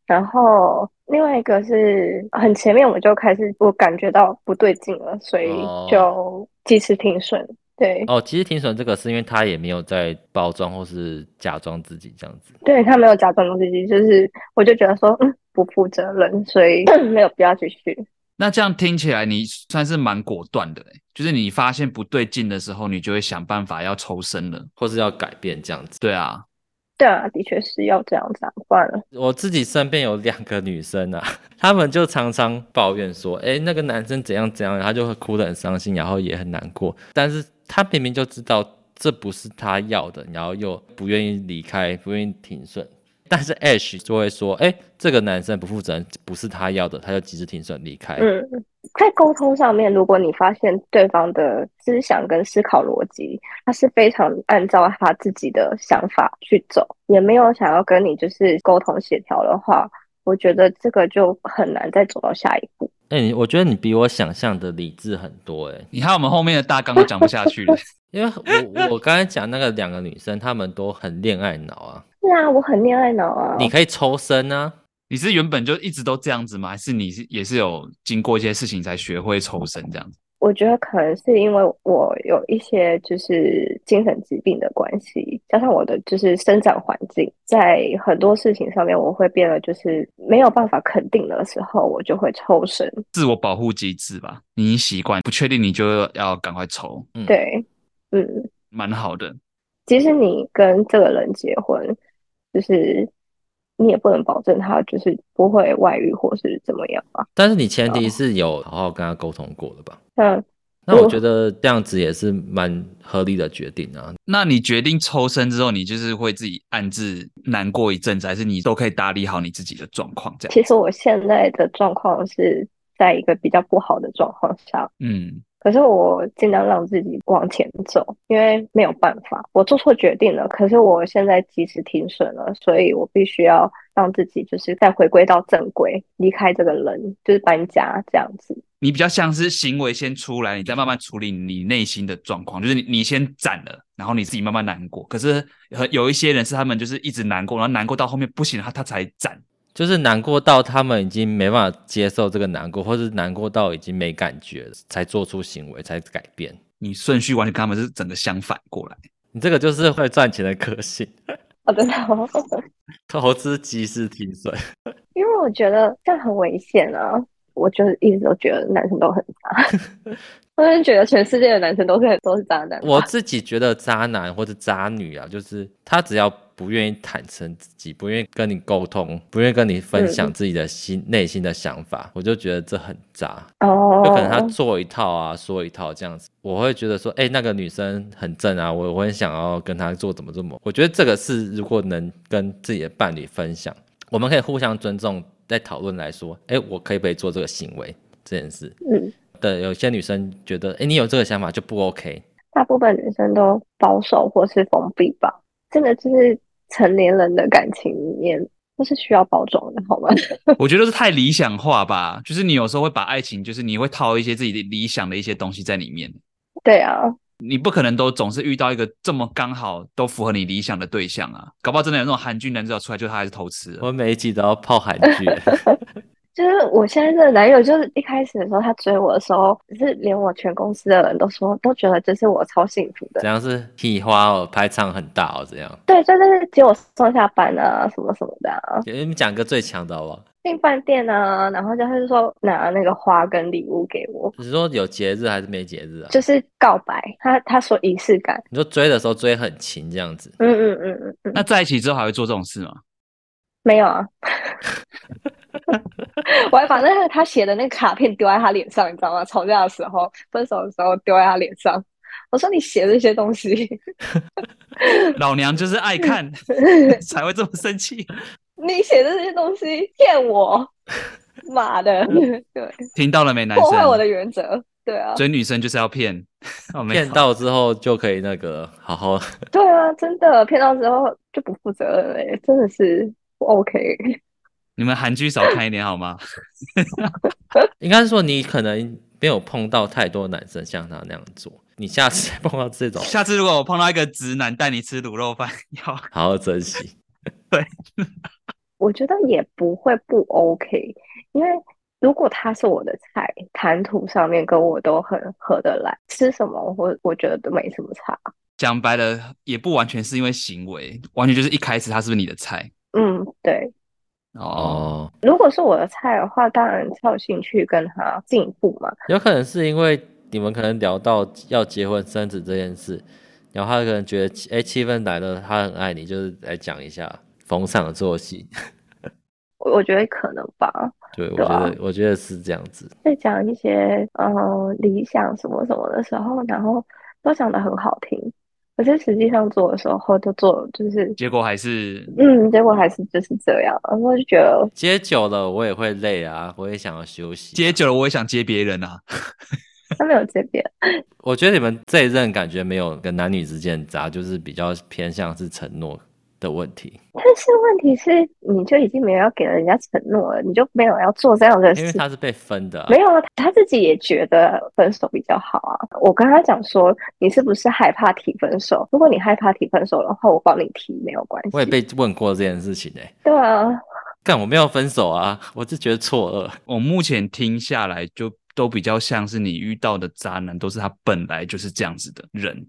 [SPEAKER 1] 然后另外一个是很前面我就开始我感觉到不对劲了，所以就及时停损。对
[SPEAKER 2] 哦，及时停损这个是因为他也没有在包装或是假装自己这样子。
[SPEAKER 1] 对，他没有假装自己，就是我就觉得说嗯不负责任，所以 没有必要继续。
[SPEAKER 3] 那这样听起来，你算是蛮果断的，就是你发现不对劲的时候，你就会想办法要抽身了，
[SPEAKER 2] 或是要改变这样子。
[SPEAKER 3] 对啊，
[SPEAKER 1] 对啊，的确是要这样子啊，不然了。
[SPEAKER 2] 我自己身边有两个女生啊，她们就常常抱怨说，哎，那个男生怎样怎样，她就会哭得很伤心，然后也很难过。但是她明明就知道这不是她要的，然后又不愿意离开，不愿意停损。但是 Ash 就会说：“哎，这个男生不负责任，不是他要的，他就及时停损离开。”
[SPEAKER 1] 嗯，在沟通上面，如果你发现对方的思想跟思考逻辑，他是非常按照他自己的想法去走，也没有想要跟你就是沟通协调的话，我觉得这个就很难再走到下一步。
[SPEAKER 2] 哎，我觉得你比我想象的理智很多。哎，
[SPEAKER 3] 你看我们后面的大纲都讲不下去了，
[SPEAKER 2] 因为我我刚才讲那个两个女生，她们都很恋爱脑啊。
[SPEAKER 1] 是啊，我很恋爱脑啊。
[SPEAKER 2] 你可以抽身啊。
[SPEAKER 3] 你是原本就一直都这样子吗？还是你是也是有经过一些事情才学会抽身这样子？
[SPEAKER 1] 我觉得可能是因为我有一些就是精神疾病的关系，加上我的就是生长环境，在很多事情上面我会变得就是没有办法肯定的时候，我就会抽身。
[SPEAKER 3] 自我保护机制吧，你习惯不确定，你就要赶快抽。
[SPEAKER 1] 嗯，对，嗯，
[SPEAKER 3] 蛮好的。
[SPEAKER 1] 即使你跟这个人结婚。就是你也不能保证他就是不会外遇或是怎么样吧。
[SPEAKER 2] 但是你前提是有好好跟他沟通过的吧？
[SPEAKER 1] 嗯，
[SPEAKER 2] 那我觉得这样子也是蛮合理的决定啊。
[SPEAKER 3] 那你决定抽身之后，你就是会自己暗自难过一阵子，还是你都可以打理好你自己的状况？这样。
[SPEAKER 1] 其实我现在的状况是在一个比较不好的状况下。
[SPEAKER 3] 嗯。
[SPEAKER 1] 可是我尽量让自己往前走，因为没有办法，我做错决定了。可是我现在及时停损了，所以我必须要让自己就是再回归到正轨，离开这个人，就是搬家这样子。
[SPEAKER 3] 你比较像是行为先出来，你再慢慢处理你内心的状况，就是你你先斩了，然后你自己慢慢难过。可是有一些人是他们就是一直难过，然后难过到后面不行，他他才斩。
[SPEAKER 2] 就是难过到他们已经没办法接受这个难过，或是难过到已经没感觉了，才做出行为，才改变。
[SPEAKER 3] 你顺序完全跟他们是整个相反过来。
[SPEAKER 2] 你这个就是会赚钱的个性。
[SPEAKER 1] 我 真的，
[SPEAKER 2] 投资及时停损。
[SPEAKER 1] 因为我觉得这样很危险啊！我就一直都觉得男生都很渣，我真的觉得全世界的男生都是都是渣男。
[SPEAKER 2] 我自己觉得渣男或者渣女啊，就是他只要。不愿意坦诚自己，不愿意跟你沟通，不愿意跟你分享自己的心、嗯、内心的想法，我就觉得这很渣。
[SPEAKER 1] 哦，
[SPEAKER 2] 就可能他做一套啊，说一套这样子，我会觉得说，哎、欸，那个女生很正啊，我我很想要跟她做怎么怎么。我觉得这个是如果能跟自己的伴侣分享，我们可以互相尊重，在讨论来说，哎、欸，我可以不可以做这个行为这件事？嗯，对，有些女生觉得，哎、欸，你有这个想法就不 OK。
[SPEAKER 1] 大部分女生都保守或是封闭吧，真的就是。成年人的感情里面都是需要包装的，好吗？
[SPEAKER 3] 我觉得是太理想化吧，就是你有时候会把爱情，就是你会套一些自己的理想的一些东西在里面。
[SPEAKER 1] 对啊，你
[SPEAKER 3] 不可能都总是遇到一个这么刚好都符合你理想的对象啊，搞不好真的有那种韩剧男主角出来，就他还是偷吃。
[SPEAKER 2] 我每一集都要泡韩剧。
[SPEAKER 1] 就是我现在这个男友，就是一开始的时候，他追我的时候，是连我全公司的人都说，都觉得这是我超幸福的。
[SPEAKER 2] 这样是屁花哦，排场很大哦，这样。
[SPEAKER 1] 对，就是接我上下班啊，什么什么的啊。
[SPEAKER 2] 给你们讲个最强的好不好？
[SPEAKER 1] 订饭店啊，然后就是说拿那个花跟礼物给我。
[SPEAKER 2] 你是说有节日还是没节日啊？
[SPEAKER 1] 就是告白，他他说仪式感。
[SPEAKER 2] 你说追的时候追很勤这样子。
[SPEAKER 1] 嗯嗯嗯嗯嗯。
[SPEAKER 3] 那在一起之后还会做这种事吗？
[SPEAKER 1] 没有啊。我还把那个他写的那个卡片丢在他脸上，你知道吗？吵架的时候，分手的时候丢在他脸上。我说你写这些东西，
[SPEAKER 3] 老娘就是爱看，才会这么生气。
[SPEAKER 1] 你写的这些东西骗我，妈的！对，
[SPEAKER 3] 听到了没，男生？
[SPEAKER 1] 破坏我的原则。对啊，
[SPEAKER 3] 追女生就是要骗，
[SPEAKER 2] 骗到之后就可以那个好好。
[SPEAKER 1] 对啊，真的骗到之后就不负责任了，真的是不 OK。
[SPEAKER 3] 你们韩剧少看一点好吗？
[SPEAKER 2] 应该是说你可能没有碰到太多男生像他那样做，你下次碰到这种，
[SPEAKER 3] 下次如果我碰到一个直男带你吃卤肉饭，要好
[SPEAKER 2] 好珍惜。
[SPEAKER 3] 对，
[SPEAKER 1] 我觉得也不会不 OK，因为。如果他是我的菜，谈吐上面跟我都很合得来，吃什么我我觉得都没什么差。
[SPEAKER 3] 讲白了，也不完全是因为行为，完全就是一开始他是不是你的菜？
[SPEAKER 1] 嗯，对。
[SPEAKER 3] 哦，
[SPEAKER 1] 如果是我的菜的话，当然超有兴趣跟他进一步嘛。
[SPEAKER 2] 有可能是因为你们可能聊到要结婚生子这件事，然后他可能觉得哎气氛来了，他很爱你，就是来讲一下逢场作戏。
[SPEAKER 1] 我 我觉得可能吧。
[SPEAKER 2] 对，我觉得、啊、我觉得是这样子。
[SPEAKER 1] 在讲一些呃理想什么什么的时候，然后都讲得很好听，可是实际上做的时候，就做就是
[SPEAKER 3] 结果还是
[SPEAKER 1] 嗯，结果还是就是这样。然后我就觉得
[SPEAKER 2] 接久了我也会累啊，我也想要休息、啊。
[SPEAKER 3] 接久了我也想接别人啊。
[SPEAKER 1] 他没有接别人。
[SPEAKER 2] 我觉得你们这一任感觉没有跟男女之间杂，就是比较偏向是承诺的问题，
[SPEAKER 1] 但是问题是，你就已经没有要给人家承诺了，你就没有要做这样的事。
[SPEAKER 2] 因为他是被分的、啊，
[SPEAKER 1] 没有啊，他自己也觉得分手比较好啊。我跟他讲说，你是不是害怕提分手？如果你害怕提分手的话，我帮你提没有关系。
[SPEAKER 2] 我也被问过这件事情哎、欸。
[SPEAKER 1] 对啊，
[SPEAKER 2] 但我没有分手啊，我是觉得错愕。
[SPEAKER 3] 我目前听下来，就都比较像是你遇到的渣男，都是他本来就是这样子的人。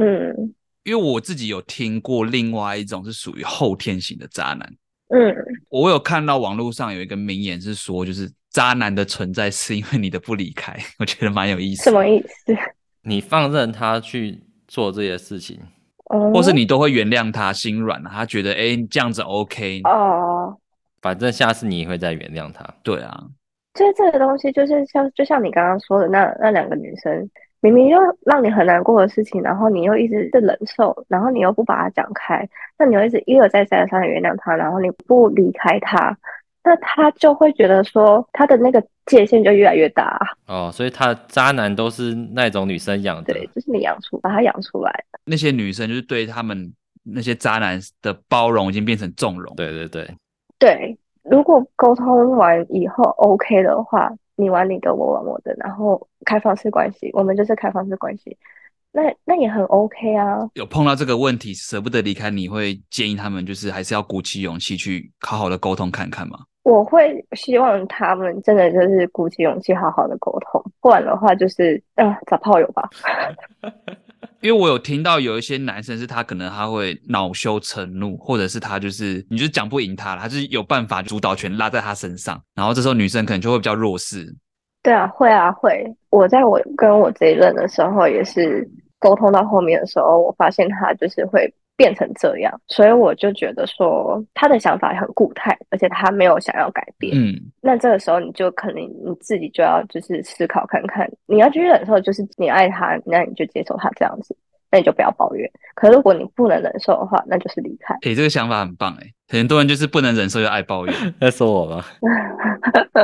[SPEAKER 1] 嗯。
[SPEAKER 3] 因为我自己有听过另外一种是属于后天型的渣男，
[SPEAKER 1] 嗯，
[SPEAKER 3] 我有看到网络上有一个名言是说，就是渣男的存在是因为你的不离开，我觉得蛮有意思。
[SPEAKER 1] 什么意思？
[SPEAKER 2] 你放任他去做这些事情，
[SPEAKER 1] 嗯，
[SPEAKER 3] 或是你都会原谅他，心软了，他觉得哎，这样子 OK
[SPEAKER 1] 哦，
[SPEAKER 2] 反正下次你也会再原谅他。
[SPEAKER 3] 对啊，
[SPEAKER 1] 就是这个东西，就是像就像你刚刚说的那那两个女生。明明就让你很难过的事情，然后你又一直在忍受，然后你又不把它讲开，那你又一直一而再再而三的原谅他，然后你不离开他，那他就会觉得说他的那个界限就越来越大
[SPEAKER 2] 哦。所以他渣男都是那种女生养的，
[SPEAKER 1] 对，就是你养出把他养出来的
[SPEAKER 3] 那些女生，就是对他们那些渣男的包容已经变成纵容。
[SPEAKER 2] 对对对
[SPEAKER 1] 对，如果沟通完以后 OK 的话。你玩你的，我玩我的，然后开放式关系，我们就是开放式关系，那那也很 OK 啊。
[SPEAKER 3] 有碰到这个问题舍不得离开，你会建议他们就是还是要鼓起勇气去好好的沟通看看吗？
[SPEAKER 1] 我会希望他们真的就是鼓起勇气好好的沟通，不然的话就是嗯、呃、找炮友吧。
[SPEAKER 3] 因为我有听到有一些男生是他可能他会恼羞成怒，或者是他就是你就讲不赢他了，他就是有办法主导权拉在他身上，然后这时候女生可能就会比较弱势。
[SPEAKER 1] 对啊，会啊会。我在我跟我这一任的时候也是沟通到后面的时候，我发现他就是会变成这样，所以我就觉得说他的想法很固态，而且他没有想要改变。
[SPEAKER 3] 嗯，
[SPEAKER 1] 那这个时候你就可能你自己就要就是思考看看，你要去忍受，就是你爱他，那你就接受他这样子，那你就不要抱怨。可是如果你不能忍受的话，那就是离开。
[SPEAKER 3] 诶、欸，这个想法很棒诶，很多人就是不能忍受又爱抱怨，
[SPEAKER 2] 在说我吗？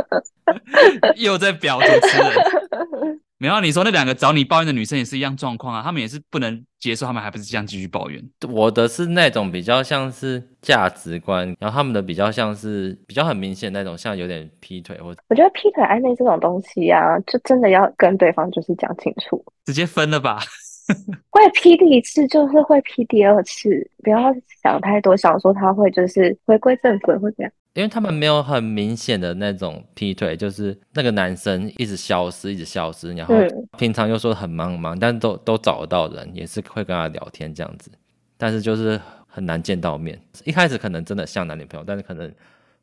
[SPEAKER 3] 又在表主持人。没有，你说那两个找你抱怨的女生也是一样状况啊，他们也是不能接受，他们还不是这样继续抱怨。
[SPEAKER 2] 我的是那种比较像是价值观，然后他们的比较像是比较很明显那种，像有点劈腿或者。
[SPEAKER 1] 我觉得劈腿暧昧这种东西啊，就真的要跟对方就是讲清楚，
[SPEAKER 3] 直接分了吧。
[SPEAKER 1] 会劈第一次就是会劈第二次，不要想太多，想说他会就是回归正轨或怎样。
[SPEAKER 2] 因为他们没有很明显的那种劈腿，就是那个男生一直消失，一直消失，然后平常又说很忙很忙，但是都都找得到人，也是会跟他聊天这样子，但是就是很难见到面。一开始可能真的像男女朋友，但是可能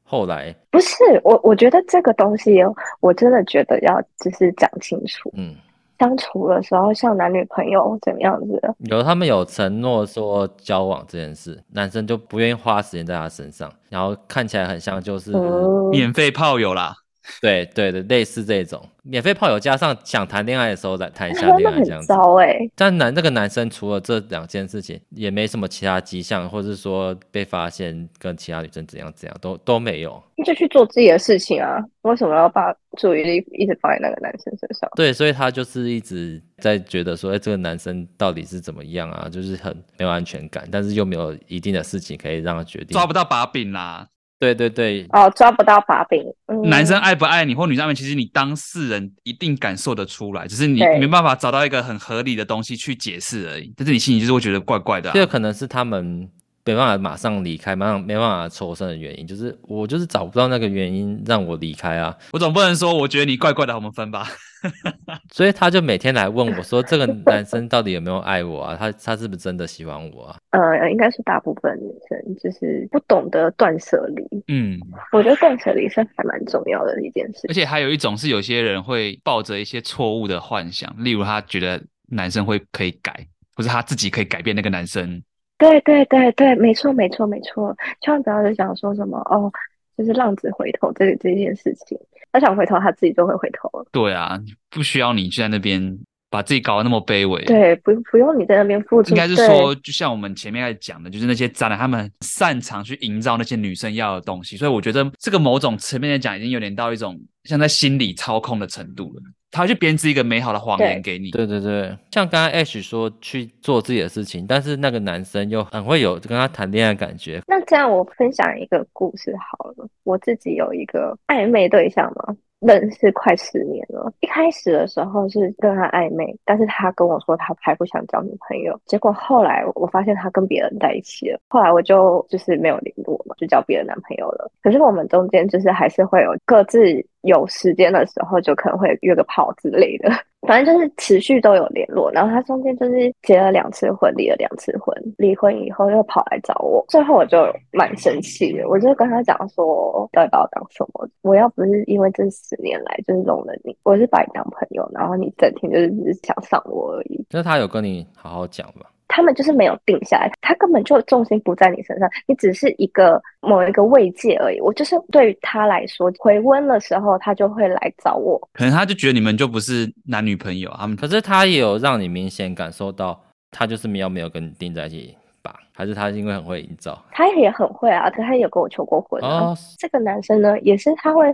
[SPEAKER 2] 后来
[SPEAKER 1] 不是我，我觉得这个东西我真的觉得要就是讲清楚，
[SPEAKER 2] 嗯。
[SPEAKER 1] 相处的时候像男女朋友怎么样子的？
[SPEAKER 2] 有他们有承诺说交往这件事，男生就不愿意花时间在他身上，然后看起来很像就是、
[SPEAKER 3] 嗯、免费炮友啦。
[SPEAKER 2] 对对的，类似这种免费炮友加上想谈恋爱的时候来谈一下恋爱这样子。
[SPEAKER 1] 糟哎、欸！
[SPEAKER 2] 但男那个男生除了这两件事情，也没什么其他迹象，或者是说被发现跟其他女生怎样怎样，都都没有。
[SPEAKER 1] 你就去做自己的事情啊！为什么要把注意力一直放在那个男生身上？
[SPEAKER 2] 对，所以他就是一直在觉得说，哎，这个男生到底是怎么样啊？就是很没有安全感，但是又没有一定的事情可以让他决定，
[SPEAKER 3] 抓不到把柄啦。
[SPEAKER 2] 对对对，
[SPEAKER 1] 哦，抓不到把柄。
[SPEAKER 3] 嗯、男生爱不爱你，或女生爱你，其实你当事人一定感受得出来，只是你没办法找到一个很合理的东西去解释而已。但是你心里就是会觉得怪怪的、啊。
[SPEAKER 2] 这个可能是他们。没办法马上离开，马上没办法抽身的原因，就是我就是找不到那个原因让我离开啊。
[SPEAKER 3] 我总不能说我觉得你怪怪的，我们分吧。
[SPEAKER 2] 所以他就每天来问我说，这个男生到底有没有爱我啊？他他是不是真的喜欢我啊？
[SPEAKER 1] 呃，应该是大部分女生就是不懂得断舍离。
[SPEAKER 3] 嗯，
[SPEAKER 1] 我觉得断舍离是还蛮重要的一件事。
[SPEAKER 3] 而且还有一种是有些人会抱着一些错误的幻想，例如他觉得男生会可以改，或是他自己可以改变那个男生。
[SPEAKER 1] 对对对对，没错没错没错，千万不要去想说什么哦，就是浪子回头这这件事情，他想回头他自己就会回头了。
[SPEAKER 3] 对啊，不需要你去在那边把自己搞得那么卑微。
[SPEAKER 1] 对，不不用你在那边付出。
[SPEAKER 3] 应该是说，就像我们前面在讲的，就是那些渣男，他们擅长去营造那些女生要的东西，所以我觉得这个某种层面来讲，已经有点到一种像在心理操控的程度了。他去编织一个美好的谎言给你。
[SPEAKER 2] 对对对，像刚刚 Ash 说去做自己的事情，但是那个男生又很会有跟他谈恋爱的感觉。
[SPEAKER 1] 那这样我分享一个故事好了，我自己有一个暧昧对象嘛。认识快十年了，一开始的时候是跟他暧昧，但是他跟我说他还不想交女朋友。结果后来我发现他跟别人在一起了，后来我就就是没有联络嘛，就交别的男朋友了。可是我们中间就是还是会有各自有时间的时候，就可能会约个炮之类的。反正就是持续都有联络，然后他中间就是结了两次婚，离了两次婚，离婚以后又跑来找我，最后我就蛮生气的，我就跟他讲说，到底把我当什么？我要不是因为这十年来就是容了你，我是把你当朋友，然后你整天就是只是想上我而已。
[SPEAKER 2] 那他有跟你好好讲吗？
[SPEAKER 1] 他们就是没有定下来，他根本就重心不在你身上，你只是一个某一个慰藉而已。我就是对于他来说，回温的时候他就会来找我。
[SPEAKER 3] 可能他就觉得你们就不是男女朋友，他们。
[SPEAKER 2] 可是他也有让你明显感受到，他就是没有没有跟你定在一起吧？还是他因为很会营造？
[SPEAKER 1] 他也很会啊，可他也有跟我求过婚啊。哦，这个男生呢，也是他会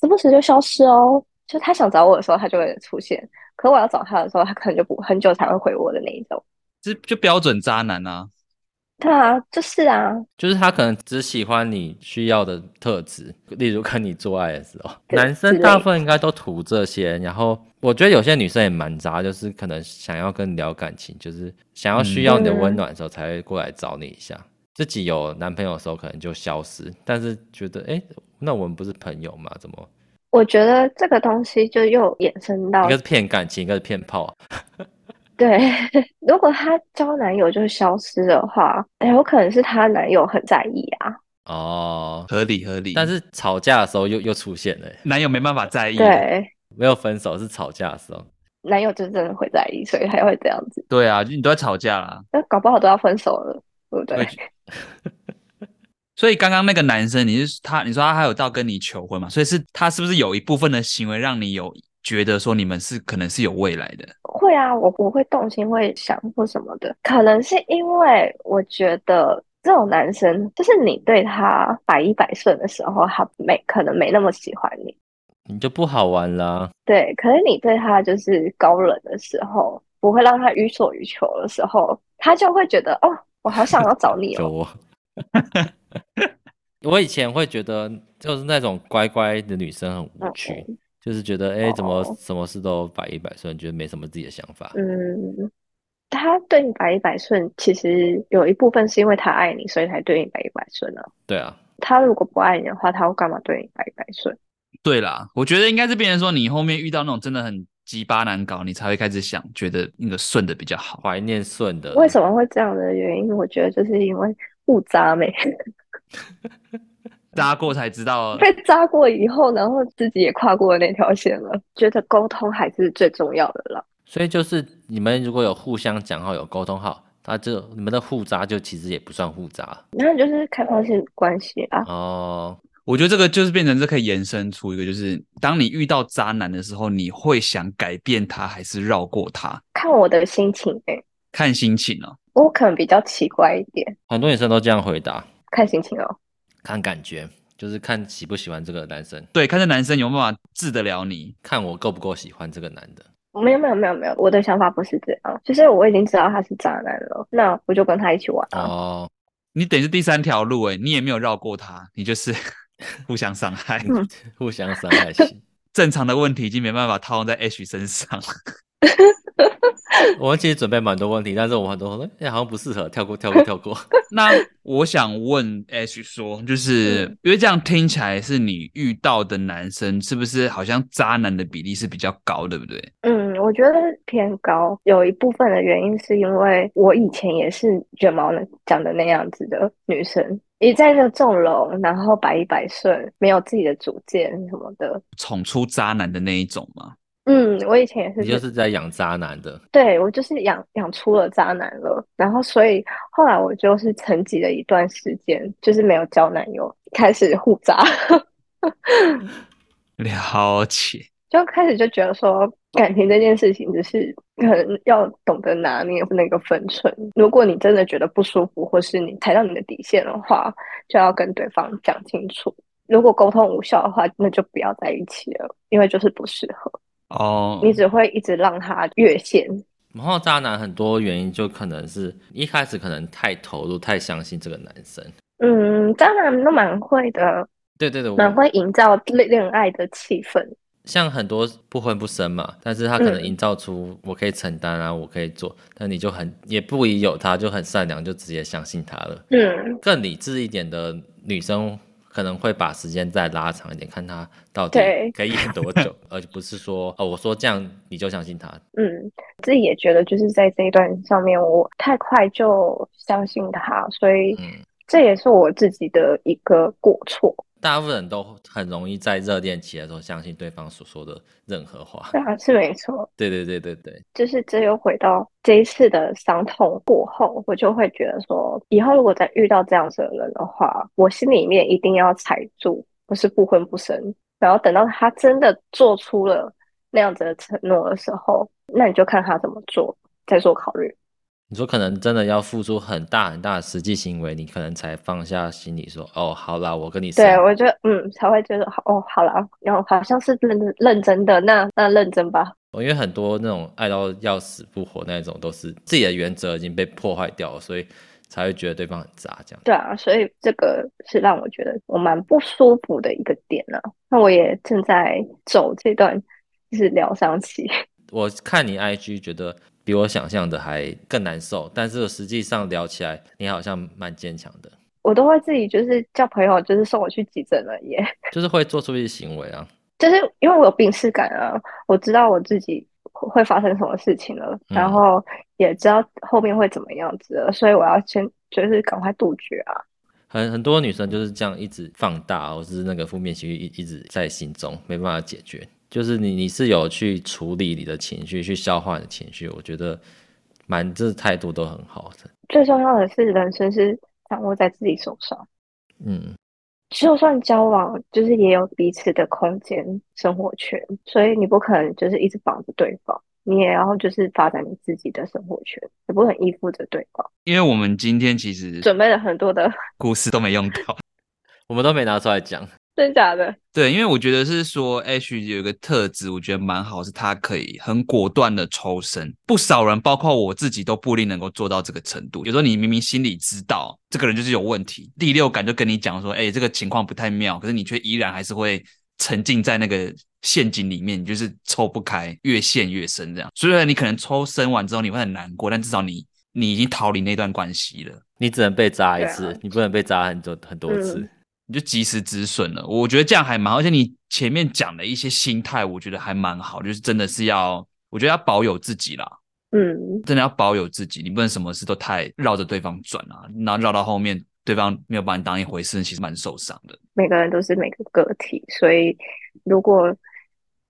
[SPEAKER 1] 时不时就消失哦，就他想找我的时候，他就会出现。可我要找他的时候，他可能就不很久才会回我的那一种。
[SPEAKER 3] 就就标准渣男啊！
[SPEAKER 1] 对啊，就是啊，
[SPEAKER 2] 就是他可能只喜欢你需要的特质，例如跟你做爱的时候，男生大部分应该都图这些。然后我觉得有些女生也蛮渣，就是可能想要跟你聊感情，就是想要需要你的温暖的时候才会过来找你一下。嗯、自己有男朋友的时候可能就消失，但是觉得哎，那我们不是朋友吗？怎么？
[SPEAKER 1] 我觉得这个东西就又衍生到一个
[SPEAKER 2] 是骗感情，一个是骗炮。
[SPEAKER 1] 对，如果她交男友就消失的话，哎，有可能是她男友很在意啊。
[SPEAKER 2] 哦，
[SPEAKER 3] 合理合理。
[SPEAKER 2] 但是吵架的时候又又出现了，
[SPEAKER 3] 男友没办法在意。
[SPEAKER 1] 对，
[SPEAKER 2] 没有分手是吵架的时候，
[SPEAKER 1] 男友就真的会在意，所以才会这样子。
[SPEAKER 3] 对啊，你都在吵架啦，
[SPEAKER 1] 那搞不好都要分手了，对不对？
[SPEAKER 3] 所以刚刚那个男生，你是他，你说他还有到跟你求婚嘛？所以是他是不是有一部分的行为让你有？觉得说你们是可能是有未来的，
[SPEAKER 1] 会啊，我我会动心，会想或什么的，可能是因为我觉得这种男生，就是你对他百依百顺的时候，他没可能没那么喜欢你，
[SPEAKER 2] 你就不好玩了。
[SPEAKER 1] 对，可是你对他就是高冷的时候，不会让他予所欲求的时候，他就会觉得哦，我好想要找你哦。
[SPEAKER 2] 我以前会觉得就是那种乖乖的女生很无趣。Okay. 就是觉得，哎、欸，怎么什么事都百依百顺，觉得没什么自己的想法。
[SPEAKER 1] 嗯，他对你百依百顺，其实有一部分是因为他爱你，所以才对你百依百顺呢。
[SPEAKER 2] 对啊，
[SPEAKER 1] 他如果不爱你的话，他会干嘛对你百依百顺？
[SPEAKER 3] 对啦，我觉得应该是变成说，你后面遇到那种真的很鸡巴难搞，你才会开始想，觉得那个顺的比较好，
[SPEAKER 2] 怀念顺的。
[SPEAKER 1] 为什么会这样的原因？我觉得就是因为误渣妹。
[SPEAKER 3] 扎过才知道，
[SPEAKER 1] 被扎过以后，然后自己也跨过了那条线了。觉得沟通还是最重要的了。
[SPEAKER 2] 所以就是你们如果有互相讲好，有沟通好，那就你们的互扎就其实也不算互扎。
[SPEAKER 1] 那就是开放性关系啊。
[SPEAKER 2] 哦，
[SPEAKER 3] 我觉得这个就是变成这可以延伸出一个，就是当你遇到渣男的时候，你会想改变他还是绕过他？
[SPEAKER 1] 看我的心情哎、欸，
[SPEAKER 3] 看心情哦。
[SPEAKER 1] 我可能比较奇怪一点，
[SPEAKER 2] 很多女生都这样回答，
[SPEAKER 1] 看心情哦，
[SPEAKER 2] 看感觉，就是看喜不喜欢这个男生。
[SPEAKER 3] 对，看这男生有没有办法治得了你，
[SPEAKER 2] 看我够不够喜欢这个男的。
[SPEAKER 1] 没有没有没有没有，我的想法不是这样，就是我已经知道他是渣男了，那我就跟他一起玩
[SPEAKER 2] 哦，
[SPEAKER 3] 你等于是第三条路哎，你也没有绕过他，你就是 互相伤害，
[SPEAKER 1] 嗯、
[SPEAKER 2] 互相伤害型。
[SPEAKER 3] 正常的问题已经没办法套用在 H 身上。
[SPEAKER 2] 我们其实准备蛮多问题，但是我们很多说，哎、欸，好像不适合，跳过，跳过，跳过。
[SPEAKER 3] 那我想问 H 说，就是、嗯、因为这样听起来是你遇到的男生，是不是好像渣男的比例是比较高，对不对？
[SPEAKER 1] 嗯，我觉得偏高。有一部分的原因是因为我以前也是卷毛呢讲的那样子的女生，一再的纵容，然后百依百顺，没有自己的主见什么的，
[SPEAKER 3] 宠出渣男的那一种吗？
[SPEAKER 1] 嗯，我以前也是。
[SPEAKER 2] 你就是在养渣男的。
[SPEAKER 1] 对，我就是养养出了渣男了，然后所以后来我就是沉寂了一段时间，就是没有交男友，开始互渣。
[SPEAKER 3] 了解。
[SPEAKER 1] 就开始就觉得说，感情这件事情只是可能要懂得拿捏那个分寸。如果你真的觉得不舒服，或是你踩到你的底线的话，就要跟对方讲清楚。如果沟通无效的话，那就不要在一起了，因为就是不适合。
[SPEAKER 3] 哦，oh,
[SPEAKER 1] 你只会一直让他越线。
[SPEAKER 2] 然后渣男很多原因就可能是一开始可能太投入、太相信这个男生。
[SPEAKER 1] 嗯，渣男都蛮会的。
[SPEAKER 2] 对对对，
[SPEAKER 1] 蛮会营造恋恋爱的气氛。
[SPEAKER 2] 像很多不婚不生嘛，但是他可能营造出我可以承担啊，嗯、我可以做，但你就很也不疑有他，就很善良，就直接相信他了。嗯，更理智一点的女生。可能会把时间再拉长一点，看他到底可以演多久，而不是说哦，我说这样你就相信他。
[SPEAKER 1] 嗯，自己也觉得就是在这一段上面，我太快就相信他，所以这也是我自己的一个过错。
[SPEAKER 2] 大部分人都很容易在热恋期的时候相信对方所说的任何话。
[SPEAKER 1] 对啊，是没错。
[SPEAKER 2] 对对对对对，
[SPEAKER 1] 就是只有回到这一次的伤痛过后，我就会觉得说，以后如果再遇到这样子的人的话，我心里面一定要踩住，不是不婚不生。然后等到他真的做出了那样子的承诺的时候，那你就看他怎么做，再做考虑。
[SPEAKER 2] 你说可能真的要付出很大很大的实际行为，你可能才放下心里说哦，好啦，我跟你说。
[SPEAKER 1] 对，我觉得嗯，才会觉得好哦，好啦，然后好像是认认真的，那那认真吧。
[SPEAKER 2] 因为很多那种爱到要死不活那种，都是自己的原则已经被破坏掉了，所以才会觉得对方很渣这样。
[SPEAKER 1] 对啊，所以这个是让我觉得我蛮不舒服的一个点呢、啊。那我也正在走这段就是疗伤期。
[SPEAKER 2] 我看你 IG 觉得。比我想象的还更难受，但是实际上聊起来，你好像蛮坚强的。
[SPEAKER 1] 我都会自己就是叫朋友，就是送我去急诊了耶。
[SPEAKER 2] 就是会做出一些行为啊，
[SPEAKER 1] 就是因为我有病识感啊，我知道我自己会发生什么事情了，嗯、然后也知道后面会怎么样子了，所以我要先就是赶快杜绝啊。
[SPEAKER 2] 很很多女生就是这样一直放大，或是那个负面情绪一一直在心中，没办法解决。就是你，你是有去处理你的情绪，去消化你的情绪，我觉得蛮这态度都很好的。
[SPEAKER 1] 最重要的是，人生是掌握在自己手上。
[SPEAKER 2] 嗯，
[SPEAKER 1] 就算交往，就是也有彼此的空间、生活圈，所以你不可能就是一直绑着对方，你也要就是发展你自己的生活圈，也不能依附着对方。
[SPEAKER 3] 因为我们今天其实
[SPEAKER 1] 准备了很多的
[SPEAKER 3] 故事都没用到，
[SPEAKER 2] 我们都没拿出来讲。
[SPEAKER 1] 真假的？
[SPEAKER 3] 对，因为我觉得是说，H 有一个特质，我觉得蛮好，是他可以很果断的抽身。不少人，包括我自己，都不一定能够做到这个程度。有时候你明明心里知道这个人就是有问题，第六感就跟你讲说，哎，这个情况不太妙，可是你却依然还是会沉浸在那个陷阱里面，你就是抽不开，越陷越深这样。虽然你可能抽身完之后你会很难过，但至少你你已经逃离那段关系了。
[SPEAKER 2] 你只能被扎一次，啊、你不能被扎很多很多次。嗯你就及时止损了，我觉得这样还蛮好，而且你前面讲的一些心态，我觉得还蛮好，就是真的是要，我觉得要保有自己啦，
[SPEAKER 1] 嗯，
[SPEAKER 3] 真的要保有自己，你不能什么事都太绕着对方转啊，然后绕到后面对方没有把你当一回事，其实蛮受伤的。
[SPEAKER 1] 每个人都是每个个体，所以如果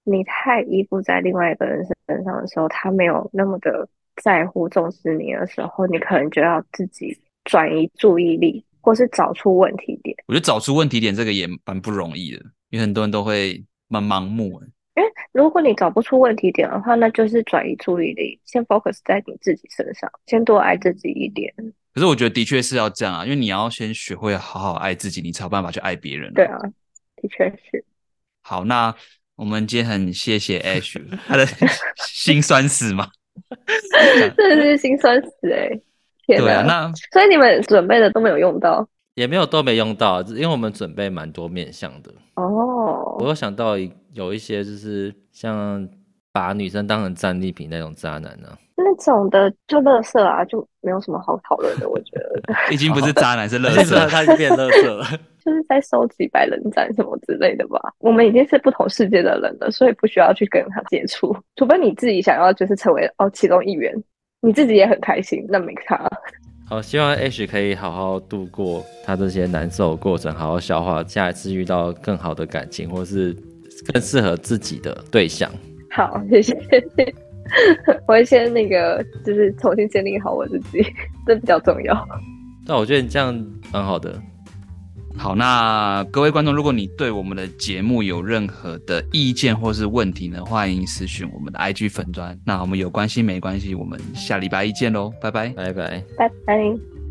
[SPEAKER 1] 你太依附在另外一个人身上的时候，他没有那么的在乎重视你的时候，你可能就要自己转移注意力。或是找出问题点。
[SPEAKER 3] 我觉得找出问题点这个也蛮不容易的，因为很多人都会蛮盲目。
[SPEAKER 1] 因为如果你找不出问题点的话，那就是转移注意力，先 focus 在你自己身上，先多爱自己一点。
[SPEAKER 3] 可是我觉得的确是要这样啊，因为你要先学会好好爱自己，你才有办法去爱别人。
[SPEAKER 1] 对啊，的确是。
[SPEAKER 3] 好，那我们今天很谢谢 Ash 他的 辛酸史嘛，
[SPEAKER 1] 真的是辛酸史哎、欸，天！
[SPEAKER 3] 对啊，那
[SPEAKER 1] 所以你们准备的都没有用到，
[SPEAKER 2] 也没有都没用到，因为我们准备蛮多面向的。
[SPEAKER 1] 哦，
[SPEAKER 2] 我有想到有一些就是像把女生当成战利品那种渣男呢、啊，
[SPEAKER 1] 那种的就乐色啊，就没有什么好讨论的。我觉得
[SPEAKER 3] 已经不是渣男，是乐色，
[SPEAKER 2] 他已经变乐色了，
[SPEAKER 1] 就是在收集白人斩什么之类的吧。我们已经是不同世界的人了，所以不需要去跟他接触，除非你自己想要就是成为哦其中一员，你自己也很开心，那没差。
[SPEAKER 2] 好，希望 Ash 可以好好度过他这些难受的过程，好好消化，下一次遇到更好的感情，或是更适合自己的对象。
[SPEAKER 1] 好，谢谢。我会先那个，就是重新建立好我自己，这比较重要。
[SPEAKER 2] 但我觉得你这样蛮好的。
[SPEAKER 3] 好，那各位观众，如果你对我们的节目有任何的意见或是问题呢，欢迎私讯我们的 IG 粉专。那我们有关系没关系，我们下礼拜一见喽，拜拜，
[SPEAKER 2] 拜拜，
[SPEAKER 1] 拜拜。